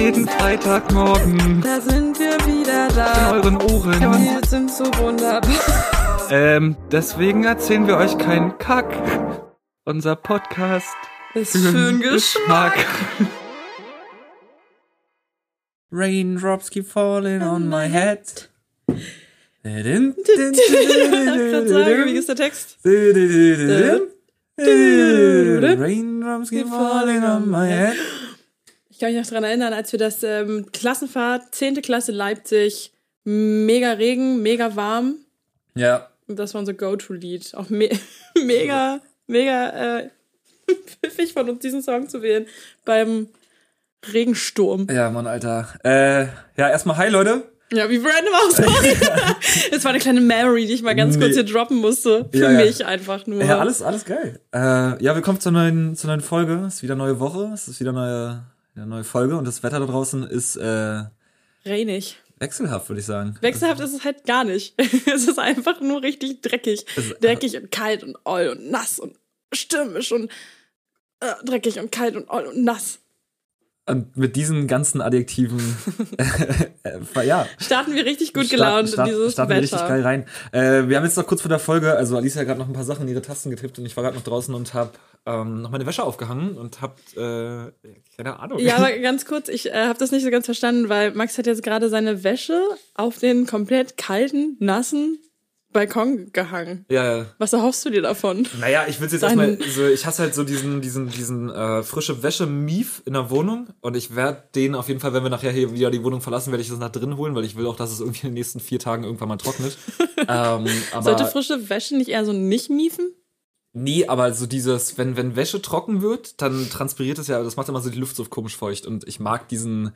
Jeden Freitagmorgen Da sind wir wieder in da. euren Ohren. Wir sind so wunderbar. Ähm, deswegen erzählen wir euch keinen Kack. Unser Podcast Ist für einen Geschmack. Raindrops keep falling on my head. Ich wollte gerade sagen, wie ist der Text? Raindrops keep falling on my head. Ich kann mich noch daran erinnern, als wir das ähm, Klassenfahrt, 10. Klasse Leipzig, mega Regen, mega warm. Ja, Und das war unser Go-To-Lied. Auch me mega, mega äh, pfiffig von uns, diesen Song zu wählen beim Regensturm. ja, Mann, Alter. Äh, ja, erstmal hi, Leute. Ja, wie random auch, sorry. Es war eine kleine Memory, die ich mal ganz Nee. kurz hier droppen musste. Für Ja, ja. mich einfach nur. Ja, alles, alles geil. Äh, ja, willkommen zur neuen, zur neuen Folge. Es ist wieder neue Woche. Es ist wieder neue, eine neue Folge und das Wetter da draußen ist äh, Reinig. wechselhaft, würde ich sagen. Wechselhaft ist es halt gar nicht. es ist einfach nur richtig dreckig. Dreckig und kalt und oll und nass und stürmisch und äh, dreckig und kalt und oll und nass. Und mit diesen ganzen Adjektiven, äh, ja, Starten wir richtig gut Start- gelaunt start- in dieses starten wir richtig geil rein. Äh, wir haben jetzt noch kurz vor der Folge, also Alicia hat gerade noch ein paar Sachen in ihre Tasten getippt und ich war gerade noch draußen und habe ähm, noch meine Wäsche aufgehangen und hab äh, keine Ahnung. Ja, aber ganz kurz, ich äh, habe das nicht so ganz verstanden, weil Max hat jetzt gerade seine Wäsche auf den komplett kalten, nassen Balkon gehangen. ja, ja. Was erhoffst du dir davon? Naja, ich will jetzt erstmal, so, ich hasse halt so diesen, diesen, diesen äh, frische Wäsche-Mief in der Wohnung und ich werde den auf jeden Fall, wenn wir nachher hier wieder die Wohnung verlassen, werde ich das nach drin holen, weil ich will auch, dass es irgendwie in den nächsten vier Tagen irgendwann mal trocknet. ähm, Sollte frische Wäsche nicht eher so nicht miefen? nee, aber so dieses, wenn, wenn Wäsche trocken wird, dann transpiriert es ja, das macht immer so die Luft so komisch feucht und ich mag diesen,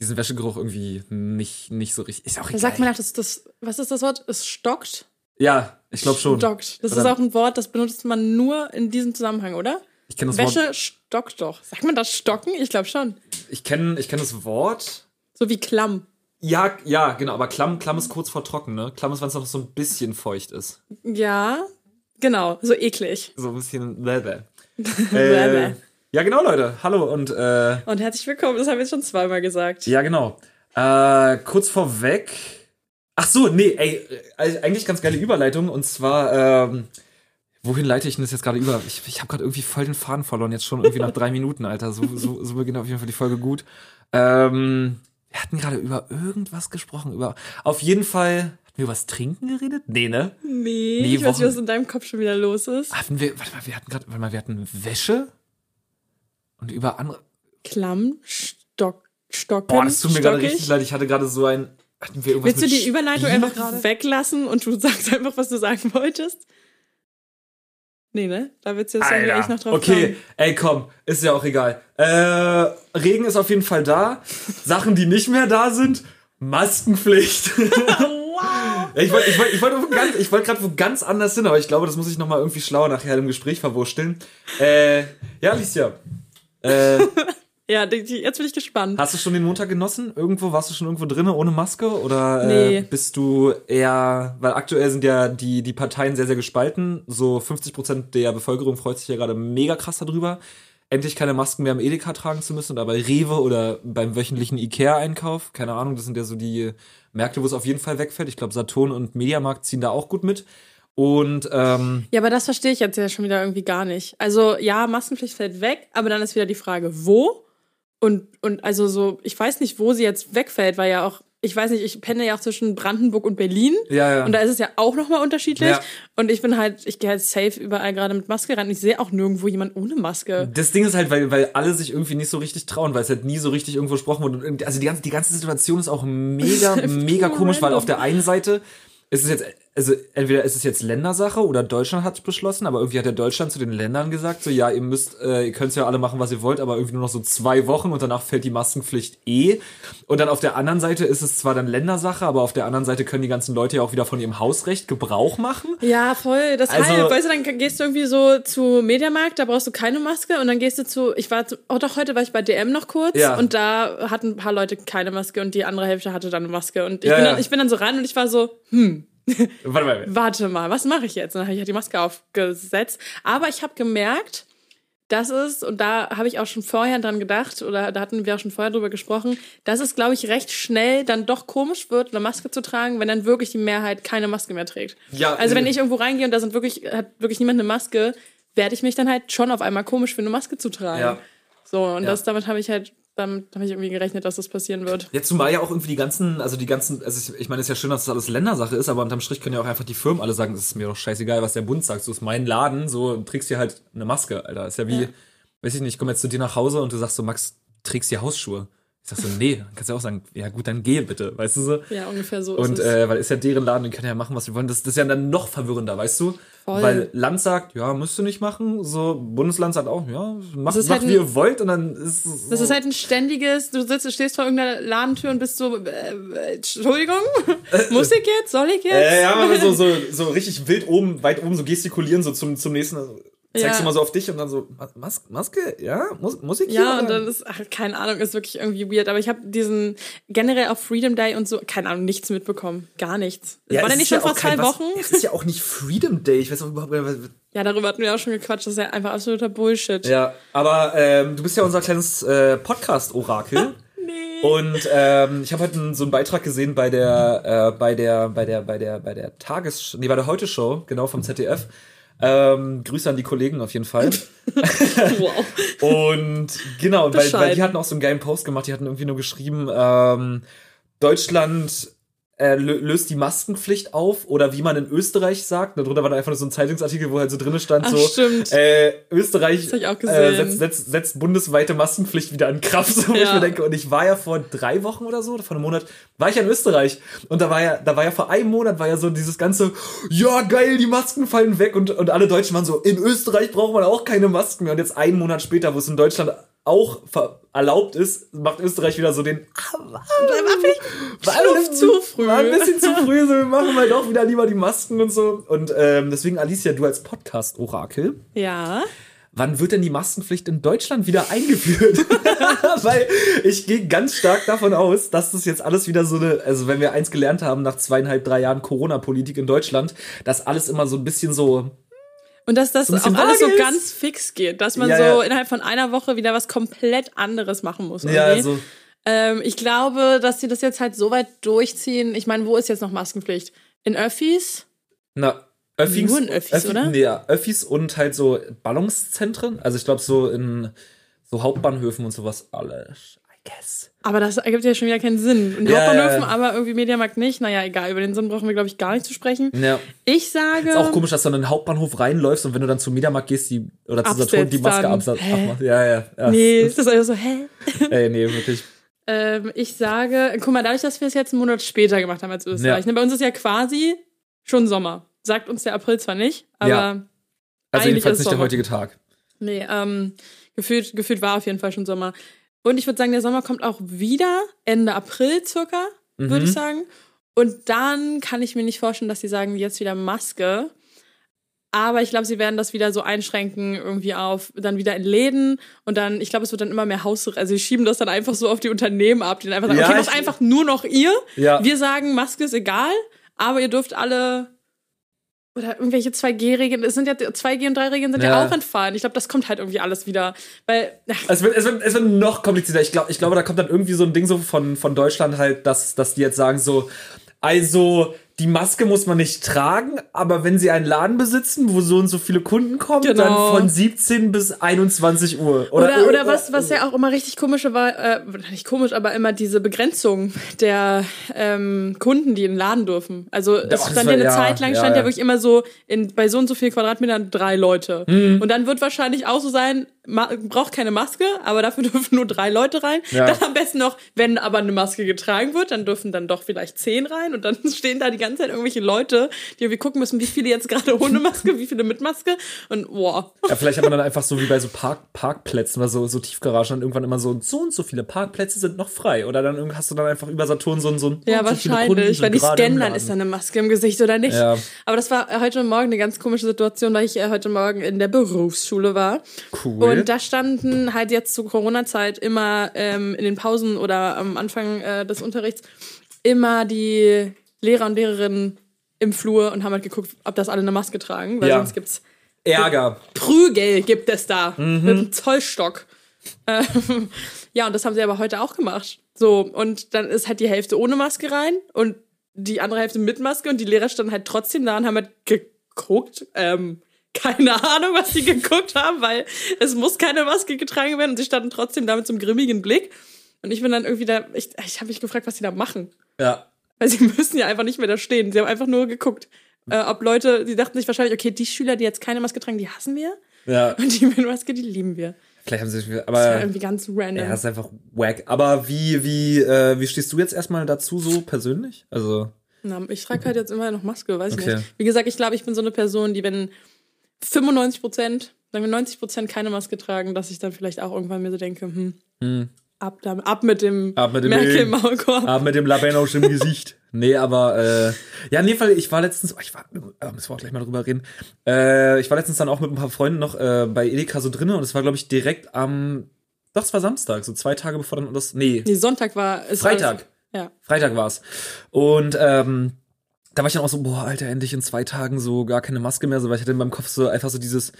diesen Wäschegeruch irgendwie nicht, nicht so richtig. Ist auch Da egal. sagt man auch, dass das, was ist das Wort? Es stockt? Ja, ich glaube schon. Stockt. Das Oder- ist auch ein Wort, das benutzt man nur in diesem Zusammenhang, oder? Ich kenne das Wort. Wäsche stockt doch. Sagt man das stocken? Ich glaube schon. Ich kenne ich kenn das Wort. So wie klamm. Ja, ja, genau, aber Klamm, Klamm ist kurz vor trocken, ne? Klamm ist, wenn es noch so ein bisschen feucht ist. Ja, genau. So eklig. So ein bisschen. Bläbä. äh, ja, genau, Leute. Hallo und äh, Und herzlich willkommen. Das haben wir jetzt schon zweimal gesagt. ja, genau. Äh, kurz vorweg. Ach so, nee, ey, äh, eigentlich ganz geile Überleitung und zwar, ähm, wohin leite ich denn das jetzt gerade über? Ich, ich habe gerade irgendwie voll den Faden verloren, jetzt schon irgendwie nach drei Minuten, Alter. So, so, so beginnt auf jeden Fall die Folge gut. Ähm, wir hatten gerade über irgendwas gesprochen, über, auf jeden Fall, hatten wir über das Trinken geredet? Nee, ne? Nee, Nee, ich weiß nicht, Wochen- was in deinem Kopf schon wieder los ist. Hatten wir, warte mal, wir hatten gerade, warte mal, wir hatten Wäsche und über andere. Klamm, Stock, Stocken. Boah, das tut mir gerade richtig leid. Ich hatte gerade so ein. Hatten wir irgendwas Willst du die Überleitung Spiele einfach gerade? weglassen und du sagst einfach, was du sagen wolltest? Nee, ne? Da willst du jetzt irgendwie echt noch drauf okay, kommen. ey, komm, ist ja auch egal. Äh, Regen ist auf jeden Fall da. Sachen, die nicht mehr da sind, Maskenpflicht. Wow. ich wollte ich wollt, ich wollt wo ganz- ich wollt gerade wo ganz anders hin, aber ich glaube, das muss ich nochmal irgendwie schlauer nachher im Gespräch verwursteln. Äh, ja, Alicia. Äh, Ja, jetzt bin ich gespannt. Hast du schon den Montag genossen? Irgendwo warst du schon irgendwo drinne ohne Maske oder Nee. äh, bist du eher, weil aktuell sind ja die die Parteien sehr sehr gespalten. So 50 Prozent der Bevölkerung freut sich ja gerade mega krass darüber, endlich keine Masken mehr im Edeka tragen zu müssen oder bei Rewe oder beim wöchentlichen Ikea Einkauf. Keine Ahnung, das sind ja so die Märkte, wo es auf jeden Fall wegfällt. Ich glaube, Saturn und Mediamarkt ziehen da auch gut mit. Und ähm, Ja, aber das verstehe ich jetzt ja schon wieder irgendwie gar nicht. Also ja, Maskenpflicht fällt weg, aber dann ist wieder die Frage, wo? Und, und also so, ich weiß nicht, wo sie jetzt wegfällt, weil ja auch, ich weiß nicht, ich penne ja auch zwischen Brandenburg und Berlin. ja, ja. Und da ist es ja auch nochmal unterschiedlich. Ja. Und ich bin halt, ich gehe halt safe überall gerade mit Maske rein. Ich sehe auch nirgendwo jemand ohne Maske. Das Ding ist halt, weil, weil alle sich irgendwie nicht so richtig trauen, weil es halt nie so richtig irgendwo gesprochen wurde. Und Also die ganze, die ganze Situation ist auch mega, mega komisch, weil auf der einen Seite ist es jetzt, also entweder ist es jetzt Ländersache oder Deutschland hat es beschlossen, aber irgendwie hat ja Deutschland zu den Ländern gesagt, so ja, ihr müsst, äh, ihr könnt ja alle machen, was ihr wollt, aber irgendwie nur noch so zwei Wochen und danach fällt die Maskenpflicht eh. Und dann auf der anderen Seite ist es zwar dann Ländersache, aber auf der anderen Seite können die ganzen Leute ja auch wieder von ihrem Hausrecht Gebrauch machen. Ja, voll. Das Also- halt, weißt du, dann gehst du irgendwie so zu Mediamarkt, da brauchst du keine Maske und dann gehst du zu, ich war, zu, oh doch, heute war ich bei DM noch kurz Ja. und da hatten ein paar Leute keine Maske und die andere Hälfte hatte dann eine Maske und ich, Ja, bin, ja. Dann, ich bin dann so rein und ich war so, hm, Warte mal. warte mal, was mache ich jetzt? Und dann habe ich halt die Maske aufgesetzt. Aber ich habe gemerkt, das ist, und da habe ich auch schon vorher dran gedacht, oder da hatten wir auch schon vorher drüber gesprochen, dass es, glaube ich, recht schnell dann doch komisch wird, eine Maske zu tragen, wenn dann wirklich die Mehrheit keine Maske mehr trägt. Ja, also wenn äh, ich irgendwo reingehe und da sind wirklich, hat wirklich niemand eine Maske, werde ich mich dann halt schon auf einmal komisch für eine Maske zu tragen. Ja. So, und Ja. das, damit habe ich halt, damit habe ich irgendwie gerechnet, dass das passieren wird. Jetzt zumal ja auch irgendwie die ganzen, also die ganzen, also ich, ich meine, es ist ja schön, dass das alles Ländersache ist, aber unterm Strich können ja auch einfach die Firmen alle sagen, es ist mir doch scheißegal, was der Bund sagt. So ist mein Laden, so trägst hier halt eine Maske, Alter. Ist ja wie, Ja. weiß ich nicht, ich komme jetzt zu dir nach Hause und du sagst so, Max, trägst hier Hausschuhe. Ich sag so, nee, dann kannst du ja auch sagen, ja gut, dann geh bitte, weißt du so? Ja, ungefähr so Und ist es. äh, weil ist ja deren Laden, die können ja machen, was sie wollen. Das, das ist ja dann noch verwirrender, weißt du? Voll. Weil Land sagt, ja, müsst ihr nicht machen. So, Bundesland sagt auch, ja, macht, macht halt wie ein- ihr wollt. Und dann ist es. Das ist halt ein ständiges, du sitzt, du stehst vor irgendeiner Ladentür und bist so, äh, äh, Entschuldigung, muss ich jetzt, soll ich jetzt? Äh, ja, so, so, so richtig wild oben, weit oben so gestikulieren, so zum, zum nächsten. Also, zeigst Ja. du mal so auf dich und dann so, Mas Maske? Ja? Muss, muss ich hier? Ja, und dann ist, ach, keine Ahnung, ist wirklich irgendwie weird. Aber ich habe diesen, generell auf Freedom Day und so, keine Ahnung, nichts mitbekommen. Gar nichts. ja, War der nicht schon ja vor kein zwei was- Wochen? Es ist ja auch nicht Freedom Day. Ich weiß auch überhaupt nicht, was- Ja, darüber hatten wir auch schon gequatscht. Das ist ja einfach absoluter Bullshit. Ja, aber ähm, du bist ja unser kleines äh, Podcast-Orakel. Nee. Und ähm, ich habe heute so einen Beitrag gesehen bei der, äh, bei der, bei der, bei der, bei der Tages, nee, bei der Heute Show, genau vom ZDF. Ähm, Grüße an die Kollegen auf jeden Fall. Wow. Und genau, weil, weil die hatten auch so einen geilen Post gemacht, die hatten irgendwie nur geschrieben, ähm, Deutschland äh, lö- löst die Maskenpflicht auf oder wie man in Österreich sagt. Darunter war dann einfach nur so ein Zeitungsartikel, wo halt so drinne stand, Ach, so stimmt. äh, Österreich äh, setzt, setzt, setzt bundesweite Maskenpflicht wieder in Kraft. So, wo ich Ja. mir denke, und ich war ja vor drei Wochen oder so, oder vor einem Monat, war ich ja in Österreich. Und da war ja, da war ja vor einem Monat war ja so dieses ganze, ja geil, die Masken fallen weg und, und alle Deutschen waren so, in Österreich braucht man auch keine Masken mehr. Und jetzt einen Monat später, wo es in Deutschland auch erlaubt ist, macht Österreich wieder so den war zu früh. War ein bisschen zu früh, so wir machen mal doch wieder lieber die Masken und so. Und ähm, deswegen, Alicia, du als Podcast-Orakel, Ja. wann wird denn die Maskenpflicht in Deutschland wieder eingeführt? Weil ich gehe ganz stark davon aus, dass das jetzt alles wieder so eine, also wenn wir eins gelernt haben nach zweieinhalb, drei Jahren Corona-Politik in Deutschland, dass alles immer so ein bisschen so, Und dass das So auch alles so ganz fix geht, dass man Ja, so ja. innerhalb von einer Woche wieder was komplett anderes machen muss. ja, irgendwie. so, Ähm, ich glaube, dass sie das jetzt halt so weit durchziehen. Ich meine, wo ist jetzt noch Maskenpflicht? In Öffis? na, Öffis, Nur in Öffis, oder? Nee, ja, Öffis und halt so Ballungszentren, also ich glaube so in so Hauptbahnhöfen und sowas alles, guess. Aber das ergibt ja schon wieder keinen Sinn. In Ja, Hauptbahnhöfen, ja, aber irgendwie Mediamarkt nicht. Naja, egal. Über den Sinn brauchen wir, glaube ich, gar nicht zu sprechen. Ja. Ich sage. Ist auch komisch, dass du in den Hauptbahnhof reinläufst und wenn du dann zum Mediamarkt gehst, die, oder zu Saturn, die Maske abmachst. Ja, ja. ja. Nee, ist das einfach so, hä? Ey, nee, wirklich. Ähm, ich sage, guck mal, dadurch, dass wir es jetzt einen Monat später gemacht haben als Österreich, Ja. ne, bei uns ist ja quasi schon Sommer. Sagt uns der April zwar nicht, aber. Also jedenfalls nicht der Sommer. heutige Tag. nee, ähm, gefühlt, gefühlt war auf jeden Fall schon Sommer. Und ich würde sagen, der Sommer kommt auch wieder, Ende April circa, würde Mhm. ich sagen. Und dann kann ich mir nicht vorstellen, dass sie sagen, jetzt wieder Maske. Aber ich glaube, sie werden das wieder so einschränken, irgendwie auf, dann wieder in Läden und dann, ich glaube, es wird dann immer mehr Haus, also sie schieben das dann einfach so auf die Unternehmen ab, die dann einfach sagen, Ja, okay, macht einfach nur noch ihr. Ja. Wir sagen, Maske ist egal, aber ihr dürft alle oder irgendwelche 2G-Regeln, es sind ja 2G und 3-Regeln sind ja, Ja. auch entfallen. Ich glaube, das kommt halt irgendwie alles wieder, weil Es wird, es, wird, es wird noch komplizierter. Ich glaube, ich glaube, da kommt dann irgendwie so ein Ding so von, von Deutschland halt, dass, dass die jetzt sagen so, also die Maske muss man nicht tragen, aber wenn sie einen Laden besitzen, wo so und so viele Kunden kommen, Genau. dann von 17 bis 21 Uhr. Oder, oder, irgend- was, was ja auch immer richtig komische war, äh, nicht komisch, aber immer diese Begrenzung der ähm, Kunden, die in den Laden dürfen. Also es das stand war- ja eine ja, Zeit lang, ja, stand ja. ja. wirklich immer so, in, bei so und so viel Quadratmetern drei Leute. Mhm. Und dann wird wahrscheinlich auch so sein, braucht keine Maske, aber dafür dürfen nur drei Leute rein. Ja. Dann am besten noch, wenn aber eine Maske getragen wird, dann dürfen dann doch vielleicht zehn rein und dann stehen da die ganze Zeit irgendwelche Leute, die irgendwie gucken müssen, wie viele jetzt gerade ohne Maske, wie viele mit Maske und boah. Ja, vielleicht hat man dann einfach so wie bei so Park, Parkplätzen oder so, so Tiefgaragen dann irgendwann immer so, so und so viele Parkplätze sind noch frei. Oder dann hast du dann einfach über Saturn so ein, so ein Ja, wahrscheinlich. Wenn die scannen, dann ist da eine Maske im Gesicht oder nicht. Ja. Aber das war heute Morgen eine ganz komische Situation, weil ich äh, heute Morgen in der Berufsschule war. Cool. Und da standen halt jetzt zur Corona-Zeit immer ähm, in den Pausen oder am Anfang äh, des Unterrichts immer die Lehrer und Lehrerinnen im Flur und haben halt geguckt, ob das alle eine Maske tragen, weil Ja. sonst gibt's Ärger. Prügel gibt es da Mhm. mit einem Zollstock. Ähm, ja, und das haben sie aber heute auch gemacht. So, und dann ist halt die Hälfte ohne Maske rein und die andere Hälfte mit Maske und die Lehrer standen halt trotzdem da und haben halt geguckt. Ähm, keine Ahnung, was sie geguckt haben, weil es muss keine Maske getragen werden und sie standen trotzdem da mit so einem grimmigen Blick. Und ich bin dann irgendwie da, ich, ich habe mich gefragt, was sie da machen. Ja. Weil sie müssen ja einfach nicht mehr da stehen. Sie haben einfach nur geguckt, äh, ob Leute, sie dachten sich wahrscheinlich, okay, die Schüler, die jetzt keine Maske tragen, die hassen wir. Ja. Und die mit Maske, die lieben wir. Vielleicht haben sie sich. Das war Aber. irgendwie ganz random. Ja, das ist einfach wack. Aber wie, wie, äh, wie stehst du jetzt erstmal dazu so persönlich? Also. Na, ich trage halt jetzt immer noch Maske, weiß ich Okay. nicht. Wie gesagt, ich glaube, ich bin so eine Person, die, wenn 95 Prozent, sagen wir 90 Prozent keine Maske tragen, dass ich dann vielleicht auch irgendwann mir so denke, hm, ab, da, ab mit dem, Ab mit dem Merkel. Maulkorb. Ah, mit dem Labenausch im Gesicht. Nee, aber äh, ja, in dem Fall, ich war letztens, oh, ich war, äh, müssen wir auch gleich mal drüber reden. Äh, ich war letztens dann auch mit ein paar Freunden noch äh, bei Edeka so drinnen und es war, glaube ich, direkt am, doch, es war Samstag, so zwei Tage bevor dann das, nee, Nee, Sonntag war es. Freitag. Ja. Freitag war's. Und ähm, da war ich dann auch so, boah, Alter, endlich in zwei Tagen so gar keine Maske mehr, so, weil ich hatte in meinem Kopf so einfach so dieses,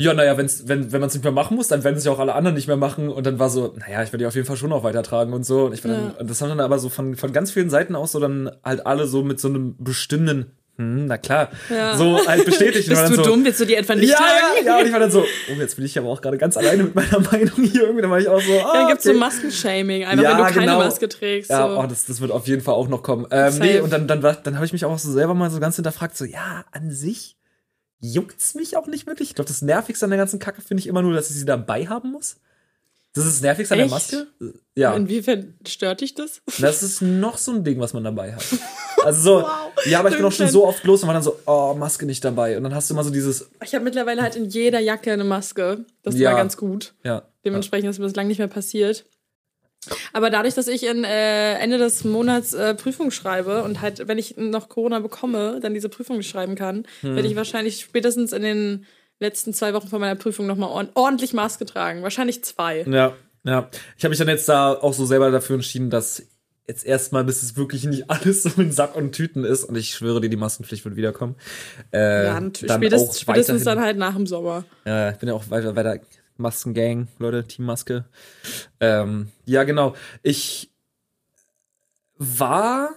ja, naja, wenn's, wenn, wenn man es nicht mehr machen muss, dann werden es ja auch alle anderen nicht mehr machen. Und dann war so, naja, ich werde die auf jeden Fall schon noch weitertragen und so. Und ich war dann, Ja. und das haben dann aber so von, von ganz vielen Seiten aus so dann halt alle so mit so einem bestimmten, hm, na klar, Ja. so halt bestätigt. Bist du dann so, dumm? Willst du die etwa nicht ja, tragen? ja, ja, und ich war dann so, oh, jetzt bin ich aber auch gerade ganz alleine mit meiner Meinung hier irgendwie. Dann war ich auch so, ah, Dann gibt's okay. so Maskenshaming, einfach Ja, wenn du keine genau. Maske trägst. Ja, so. oh, das, das wird auf jeden Fall auch noch kommen. Ähm, nee, und dann, dann, war- dann habe ich mich auch so selber mal so ganz hinterfragt, so, ja, an sich juckt's mich auch nicht wirklich. Ich glaube, das Nervigste an der ganzen Kacke finde ich immer nur, dass ich sie dabei haben muss. Das ist das Nervigste an der? Maske? Ja. Inwiefern stört dich das? Das ist noch so ein Ding, was man dabei hat. Also so, Wow. Ja, aber ich bin auch schon so oft los und war dann so, oh, Maske nicht dabei. Und dann hast du immer so dieses, Ich habe mittlerweile halt in jeder Jacke eine Maske. Das Ja. war ganz gut. ja. Dementsprechend ist mir das lange nicht mehr passiert. Aber dadurch, dass ich in, äh, Ende des Monats äh, Prüfung schreibe und halt, wenn ich noch Corona bekomme, dann diese Prüfung schreiben kann, Hm. werde ich wahrscheinlich spätestens in den letzten zwei Wochen vor meiner Prüfung nochmal ord ordentlich Maske tragen. Wahrscheinlich zwei. Ja, ja. Ich habe mich dann jetzt da auch so selber dafür entschieden, dass jetzt erstmal, bis es wirklich nicht alles so in Sack und Tüten ist, und ich schwöre dir, die Maskenpflicht wird wiederkommen. Äh, Ja, natürlich. dann Spätestens, auch spätestens dann halt nach dem Sommer. Ja, ich bin ja auch weiter bei der Maskengang, Leute, Team Maske. Ähm, ja, genau. Ich war,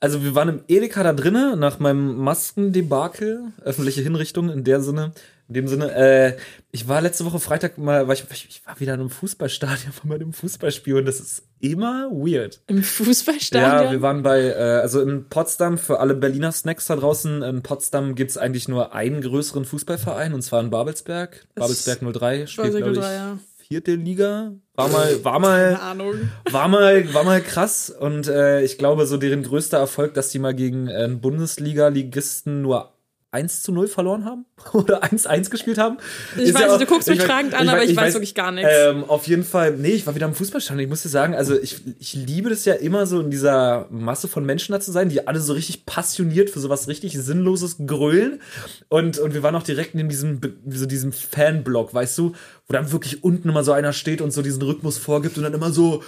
also wir waren im Edeka da drinnen nach meinem Maskendebakel, öffentliche Hinrichtung in der Sinne, in dem Sinne. Äh, ich war letzte Woche Freitag mal, war ich, ich war wieder in einem Fußballstadion von meinem Fußballspiel und das ist immer weird. Im Fußballstadion? Ja, wir waren bei, äh, also in Potsdam, für alle Berliner Snacks da draußen, in Potsdam gibt's eigentlich nur einen größeren Fußballverein, und zwar in Babelsberg. Babelsberg 03, spielt, glaube ich, 03, ja. vierte Liga. War mal, war mal, war mal, war mal krass. Und äh, ich glaube, so deren größter Erfolg, dass die mal gegen äh, Bundesliga-Ligisten nur 1 zu 0 verloren haben oder 1-1 gespielt haben. Ich Ist weiß ja auch- du guckst mich ich weiß- fragend an, aber ich weiß wirklich gar nichts. Ähm, auf jeden Fall, nee, ich war wieder am Fußballstand. Ich muss dir sagen, also ich, ich liebe das ja immer so in dieser Masse von Menschen da zu sein, die alle so richtig passioniert für sowas richtig Sinnloses grölen. Und, und wir waren auch direkt in diesem, so diesem Fanblock, weißt du, wo dann wirklich unten immer so einer steht und so diesen Rhythmus vorgibt und dann immer so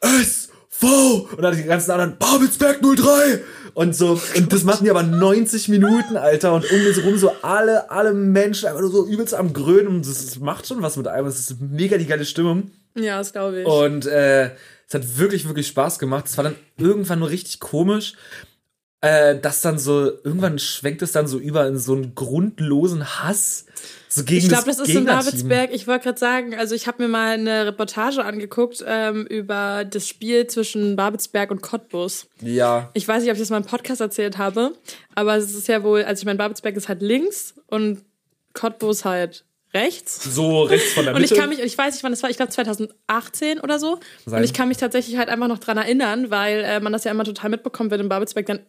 S, V und dann die ganzen anderen Babelsberg 03 und so und das machen die aber 90 Minuten, Alter und um uns rum so alle alle Menschen einfach nur so übelst am grölen und das, das macht schon was mit einem, das ist mega die geile Stimmung Ja, das glaube ich. und äh, es hat wirklich wirklich Spaß gemacht. Es war dann irgendwann nur richtig komisch. Äh, dass dann so, irgendwann schwenkt es dann so über in so einen grundlosen Hass. So gegen Ich glaube, das ist in. Babelsberg. Ich wollte gerade sagen, also ich habe mir mal eine Reportage angeguckt ähm, über das Spiel zwischen Babelsberg und Cottbus. Ja. Ich weiß nicht, ob ich das mal im Podcast erzählt habe, aber es ist ja wohl, also ich meine, Babelsberg ist halt links und Cottbus halt rechts. So rechts von der Und ich Mitte. kann mich, ich weiß nicht, wann das war, ich glaube 2018 oder so. Sein. Und ich kann mich tatsächlich halt einfach noch dran erinnern, weil äh, man das ja immer total mitbekommt, wenn in Babelsberg dann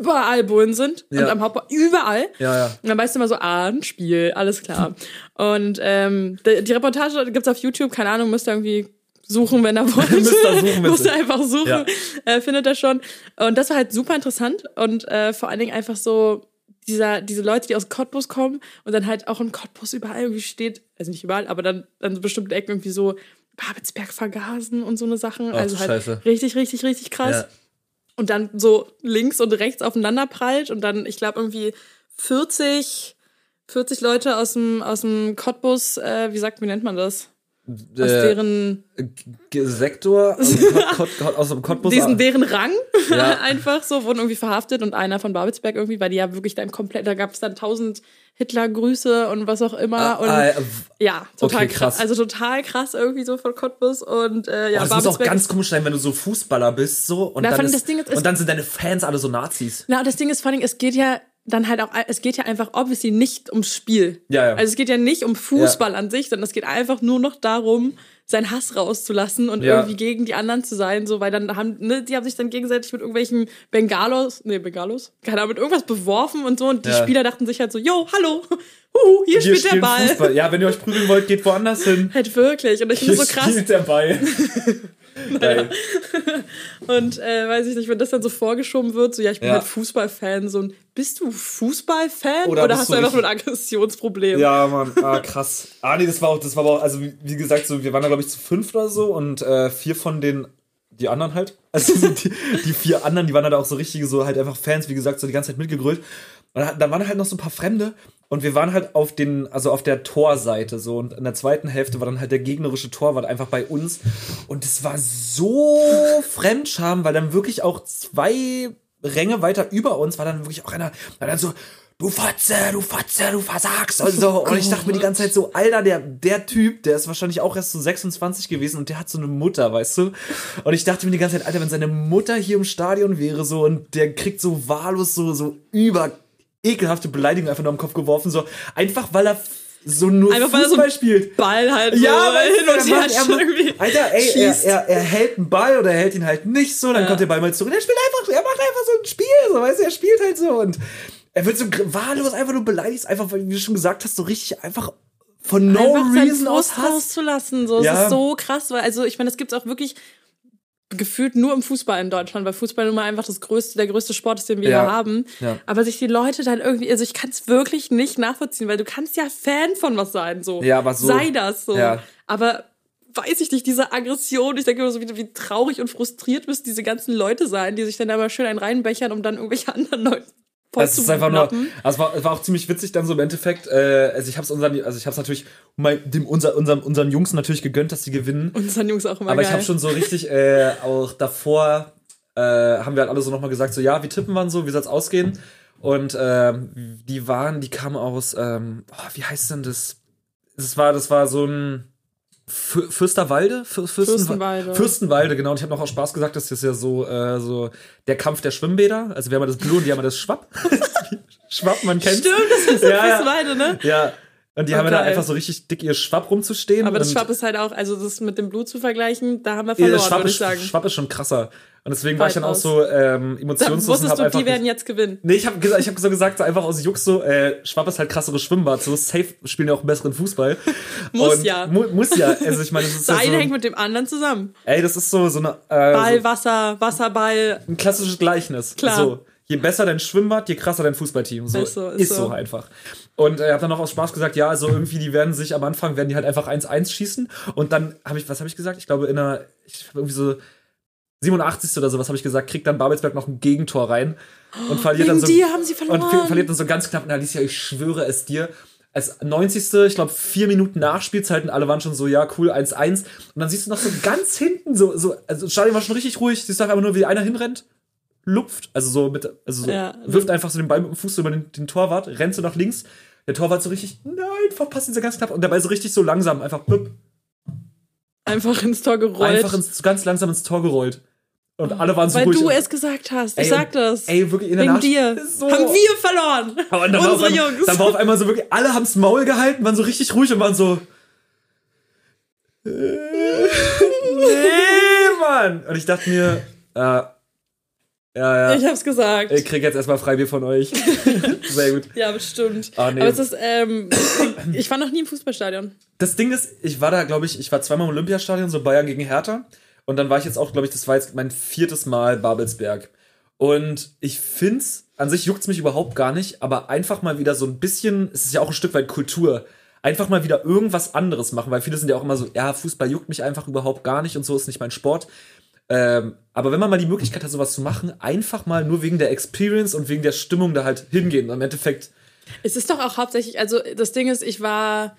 überall Bullen sind und Ja. am Hauptbahnhof überall. Ja, ja. Und dann weißt du immer so, ah, ein Spiel, alles klar. Und ähm, die, die Reportage gibt's auf YouTube, keine Ahnung, müsst ihr irgendwie suchen, wenn ihr wollt. Müsst ihr suchen, Müsst ihr einfach suchen, Ja. äh, findet ihr schon. Und das war halt super interessant und äh, vor allen Dingen einfach so dieser, diese Leute, die aus Cottbus kommen und dann halt auch in Cottbus überall irgendwie steht, also nicht überall, aber dann an so bestimmten Ecken irgendwie so Babelsberg vergasen und so eine Sachen. Ach, also halt Scheiße. richtig, richtig, richtig krass Ja. und dann so links und rechts aufeinander prallt und dann, ich glaube, irgendwie 40, 40 Leute aus dem, aus dem Cottbus, äh, wie sagt, wie nennt man das? Aus Äh, deren, Sektor aus dem, Kott, Kott, aus dem Cottbus. diesen, deren Rang Ja. einfach so, wurden irgendwie verhaftet und einer von Babelsberg irgendwie, weil die ja wirklich dann komplett, da gab es dann tausend Hitler-Grüße und was auch immer. und Ah, ja, total okay, krass. krass. Also total krass irgendwie so von Cottbus und äh, ja, Oh, das muss auch ganz komisch sein, wenn du so Fußballer bist so und, Na, dann, ist, ist, und dann sind deine Fans alle so Nazis. Na, das Ding ist vor allem, es geht ja dann halt auch, es geht ja einfach obviously nicht ums Spiel. Ja, ja. Also es geht ja nicht um Fußball an sich, sondern es geht einfach nur noch darum, seinen Hass rauszulassen und Ja. irgendwie gegen die anderen zu sein, so, weil dann haben, ne, die haben sich dann gegenseitig mit irgendwelchen Bengalos, nee, Bengalos, keine Ahnung, mit irgendwas beworfen und so und die Ja. Spieler dachten sich halt so, yo, hallo, huhu, hier, Hier spielt der Ball. Fußball. Ja, wenn ihr euch prügeln wollt, geht woanders hin. Halt wirklich. Und ich finde Hier so krass. spielt der Ball. Geil. Und äh, weiß ich nicht, wenn das dann so vorgeschoben wird, so ja, ich bin Ja. halt Fußballfan, so ein, bist du Fußballfan Oder oder, hast du einfach nur ein Aggressionsproblem? Ja, Mann, ah, krass. Ah, nee, das war auch, das war auch, also wie, wie gesagt, so, wir waren da, glaube ich, zu fünf oder so und äh, vier von den, die anderen halt, also so die, die vier anderen, die waren halt auch so richtige, so halt einfach Fans, wie gesagt, so die ganze Zeit mitgegrölt. Und da, waren halt noch so ein paar Fremde und wir waren halt auf den, also auf der Torseite so und in der zweiten Hälfte war dann halt der gegnerische Torwart einfach bei uns und es war so Fremdscham, weil dann wirklich auch zwei Ränge weiter über uns war dann wirklich auch einer, war dann so, du Fotze, du Fotze, du versagst und so. Und ich dachte mir die ganze Zeit so, Alter, der, der Typ, der ist wahrscheinlich auch erst so 26 gewesen und der hat so eine Mutter, weißt du? Und ich dachte mir die ganze Zeit, Alter, wenn seine Mutter hier im Stadion wäre so und der kriegt so wahllos so, so über ekelhafte Beleidigungen einfach nur am Kopf geworfen, so einfach weil er so nur Einfach, weil er so Fußball spielt. Ball halt so Ja, weil hin und her er, macht- irgendwie Alter, ey, er, schießt. er, er hält einen Ball oder er hält ihn halt nicht so, dann Ja. kommt der Ball mal zurück. Er spielt einfach, er macht einfach so ein Spiel, so, weißt du, er spielt halt so und er wird so wahllos einfach nur beleidigt, einfach, weil, wie du schon gesagt hast, so richtig einfach von no einfach reason aus rauszulassen. So, Ja. es ist so krass, weil, also ich meine, das gibt's auch wirklich gefühlt nur im Fußball in Deutschland, weil Fußball nun mal einfach das größte, der größte Sport ist, den wir Ja. hier haben. Ja. Aber sich die Leute dann irgendwie, also ich kann es wirklich nicht nachvollziehen, weil du kannst ja Fan von was sein, so. Ja, aber so- Sei das so. Ja. Aber weiß ich nicht, diese Aggression, ich denke immer so, wie, wie traurig und frustriert müssen diese ganzen Leute sein, die sich dann da mal schön einen reinbechern, um dann irgendwelche anderen Leute Das zu ist einfach nur, also es war, es war auch ziemlich witzig dann so im Endeffekt, äh, also ich hab's unseren, also ich hab's natürlich mal dem, unser, unseren, unseren Jungs natürlich gegönnt, dass sie gewinnen. Unseren Jungs auch immer Aber geil. ich habe schon so richtig äh, auch davor äh, haben wir halt alle so nochmal gesagt, so ja, wie tippen wir so, wie soll's ausgehen? Und ähm, die waren, die kamen aus, ähm, oh, wie heißt denn das? Das war, das war so ein Fürsterwalde? Für, Fürsten, Fürstenwalde. Fürstenwalde, genau. Und ich habe noch aus Spaß gesagt, das ist ja so, äh, so der Kampf der Schwimmbäder. Also wir haben ja das Blue und die haben ja das Schwapp. Schwapp, man kennt Stimmt, das ist Ja, ja, ja. fürs Weide, ne? Ja. Und die Oh, haben ja da einfach so richtig dick ihr Schwapp rumzustehen. Aber das Schwapp ist halt auch, also das mit dem Blut zu vergleichen, da haben wir Ja, verloren, Schwapp, würde ich sagen. Schwapp ist schon krasser. Und deswegen war ich dann auch Weitaus. so ähm, emotionslos und wusstest hab du, die werden jetzt gewinnen. Nee, ich habe gesagt, ich habe so gesagt, so einfach aus Jux so, äh, Schwapp ist halt krasseres Schwimmbad, so safe spielen ja auch einen besseren Fußball. Muss Und ja. Mu muss ja. Also ich meine, das ist Das ja eine so, hängt mit dem anderen zusammen. ey, das ist so so eine äh, Ball, so Wasser, Wasserball. ein klassisches Gleichnis. Klar. So, je besser dein Schwimmbad, je krasser dein Fußballteam. So Ist so, ist ist so so. einfach. Und er äh, hat dann noch aus Spaß gesagt, ja, also irgendwie die werden sich am Anfang werden die halt einfach 1-1 schießen und dann habe ich was habe ich gesagt? Ich glaube in einer ich hab irgendwie so 87. oder sowas habe ich gesagt, kriegt dann Babelsberg noch ein Gegentor rein und verliert Wegen dann so dir haben sie verloren. und ver- verliert dann so ganz knapp. Und Alicia, ich schwöre es dir. Als 90. ich glaube, vier Minuten Nachspielzeit und alle waren schon so, ja, cool, 1-1. Und dann siehst du noch so ganz hinten, so, so, also Stadion war schon richtig ruhig, siehst du einfach nur, wie einer hinrennt, lupft, also so mit, also so, Ja. wirft einfach so den Ball mit dem Fuß über den, den Torwart, rennt so nach links. Der Torwart so richtig, nein, verpasst ihn so ganz knapp. Und dabei so richtig so langsam, einfach, blub, Einfach ins Tor gerollt. einfach ins, ganz langsam ins Tor gerollt. Und alle waren so weil ruhig. du es gesagt hast. Ich Ey, sag das. Ey, wirklich in der Wegen Nach- dir. So. Haben wir verloren. Aber dann, Unsere einmal, Jungs. dann war auf einmal so wirklich, alle haben's Maul gehalten, waren so richtig ruhig und waren so. äh, nee, Mann! Und ich dachte mir, äh, ja, ja, Ich hab's gesagt. ich krieg jetzt erstmal Freibier von euch. Sehr gut. ja, bestimmt. Ah, nee. Aber es ist, ähm, ich war noch nie im Fußballstadion. Das Ding ist, ich war da, glaube ich, ich war zweimal im Olympiastadion, so Bayern gegen Hertha. Und dann war ich jetzt auch, glaube ich, das war jetzt mein viertes Mal Babelsberg. Und ich find's, an sich juckt's mich überhaupt gar nicht, aber einfach mal wieder so ein bisschen, es ist ja auch ein Stück weit Kultur, einfach mal wieder irgendwas anderes machen, weil viele sind ja auch immer so, ja, Fußball juckt mich einfach überhaupt gar nicht und so ist nicht mein Sport. Ähm, aber wenn man mal die Möglichkeit hat, sowas zu machen, einfach mal nur wegen der Experience und wegen der Stimmung da halt hingehen. Im Endeffekt, Es ist doch auch hauptsächlich, also das Ding ist, ich war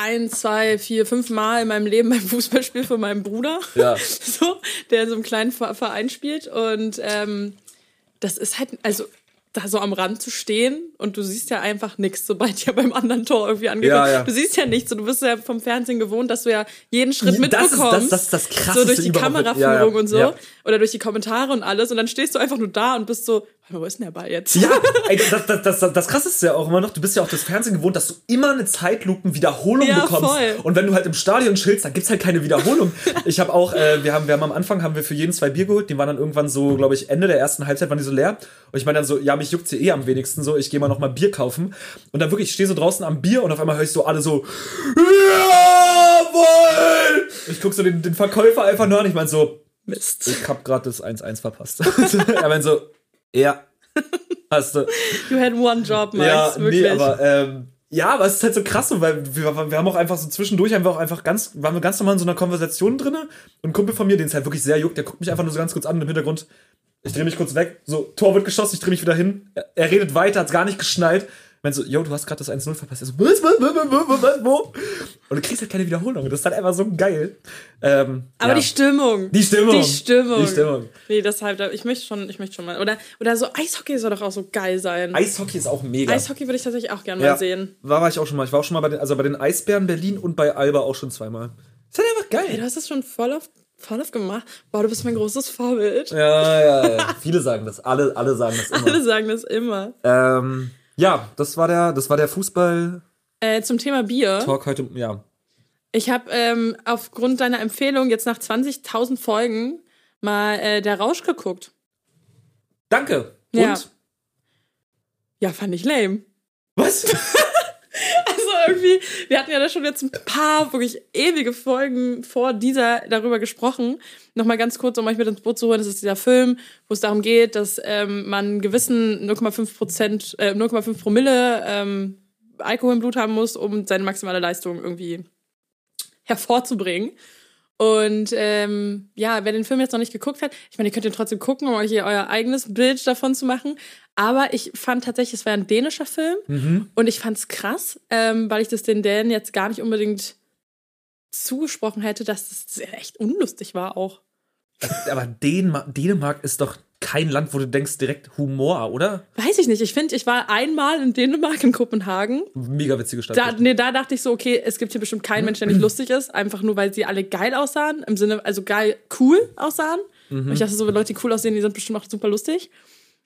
ein, zwei, vier, fünf Mal in meinem Leben beim Fußballspiel von meinem Bruder, Ja. so, der in so einem kleinen Ver- Verein spielt. Und ähm, das ist halt, also da so am Rand zu stehen und du siehst ja einfach nichts, sobald ja beim anderen Tor irgendwie angekommen Ja, ja. Du siehst ja nichts und du bist ja vom Fernsehen gewohnt, dass du ja jeden Schritt Das ist- das- mitbekommst. das ist das So Krasseste durch die. Kameraführung Ja, und so. Oder durch die Kommentare und alles. Und dann stehst du einfach nur da und bist so, wo ist denn der Ball jetzt? Ja, ey, das, das, das, das, das krasse ist ja auch immer noch, du bist ja auch das Fernsehen gewohnt, dass du immer eine Zeitlupen-Wiederholung Ja, bekommst. voll. Und wenn du halt im Stadion chillst, dann gibt's halt keine Wiederholung. ich habe auch, äh, wir haben, wir haben am Anfang haben wir für jeden zwei Bier geholt, die waren dann irgendwann so, glaube ich, Ende der ersten Halbzeit waren die so leer. Und ich meine dann so, ja, mich juckt's hier eh am wenigsten so, ich gehe mal noch mal Bier kaufen. Und dann wirklich, ich stehe so draußen am Bier und auf einmal höre ich so alle so, jawohl! Ich guck so den, den Verkäufer einfach nur an, ich meine so, Mist. ich hab gerade das 1-1 verpasst. er meint so, ja, hast du. You had one job, Max. Ja, wirklich. nee, aber ähm, ja, aber es ist halt so krass, so, weil wir, wir haben auch einfach so zwischendurch auch einfach ganz, waren wir ganz normal in so einer Konversation drinne und ein Kumpel von mir, den es halt wirklich sehr juckt, der guckt mich einfach nur so ganz kurz an im Hintergrund. Ich drehe mich kurz weg, so, Tor wird geschossen, ich drehe mich wieder hin. Er, er redet weiter, hat's gar nicht geschnallt. Meint so, yo, du hast gerade das 1-0 verpasst. Er so, was, was, was, was, was, wo? Und du kriegst halt keine Wiederholung. Das ist halt einfach so geil. Ähm, Aber ja. die Stimmung. Die Stimmung. Die Stimmung. Die Stimmung. Nee, deshalb, ich möchte schon, ich möchte schon mal. Oder, oder so Eishockey soll doch auch so geil sein. Eishockey ist auch mega. Eishockey würde ich tatsächlich auch gerne Ja. mal sehen. War, war ich auch schon mal. Ich war auch schon mal bei den, also bei den Eisbären Berlin und bei Alba auch schon zweimal. Ist halt einfach geil. du hast das schon voll oft, voll oft gemacht. Boah, du bist mein großes Vorbild. Ja, ja, ja. Viele sagen das. Alle, alle sagen das immer. Alle sagen das immer. ähm, ja, das war der, das war der Fußball-Talk Äh, zum Thema Bier. heute. Ja. Ich habe ähm, aufgrund deiner Empfehlung jetzt nach 20.000 Folgen mal äh, der Rausch geguckt. Danke. Und? Ja. Ja, fand ich lame. Was? Irgendwie, wir hatten ja da schon jetzt ein paar wirklich ewige Folgen vor dieser darüber gesprochen. Nochmal ganz kurz, um euch mit ins Boot zu holen, das ist dieser Film, wo es darum geht, dass ähm, man gewissen 0,5 Prozent, äh, 0,5 Promille ähm, Alkohol im Blut haben muss, um seine maximale Leistung irgendwie hervorzubringen. Und ähm, ja, wer den Film jetzt noch nicht geguckt hat, ich meine, ihr könnt ihn trotzdem gucken, um euch hier euer eigenes Bild davon zu machen. Aber ich fand tatsächlich, es war ein dänischer Film und ich fand's krass, ähm, weil ich das den Dänen jetzt gar nicht unbedingt zugesprochen hätte, dass das echt unlustig war auch. Aber Dänmark, Dänemark ist doch kein Land, wo du denkst direkt Humor, oder? Weiß ich nicht. Ich finde, ich war einmal in Dänemark, in Kopenhagen. Mega witzige Stadt. Da, nee, da dachte ich so, okay, es gibt hier bestimmt keinen Mensch, der nicht lustig ist. Einfach nur, weil sie alle geil aussahen. Im Sinne, also geil, cool aussahen. Und ich dachte so, Leute, die cool aussehen, die sind bestimmt auch super lustig.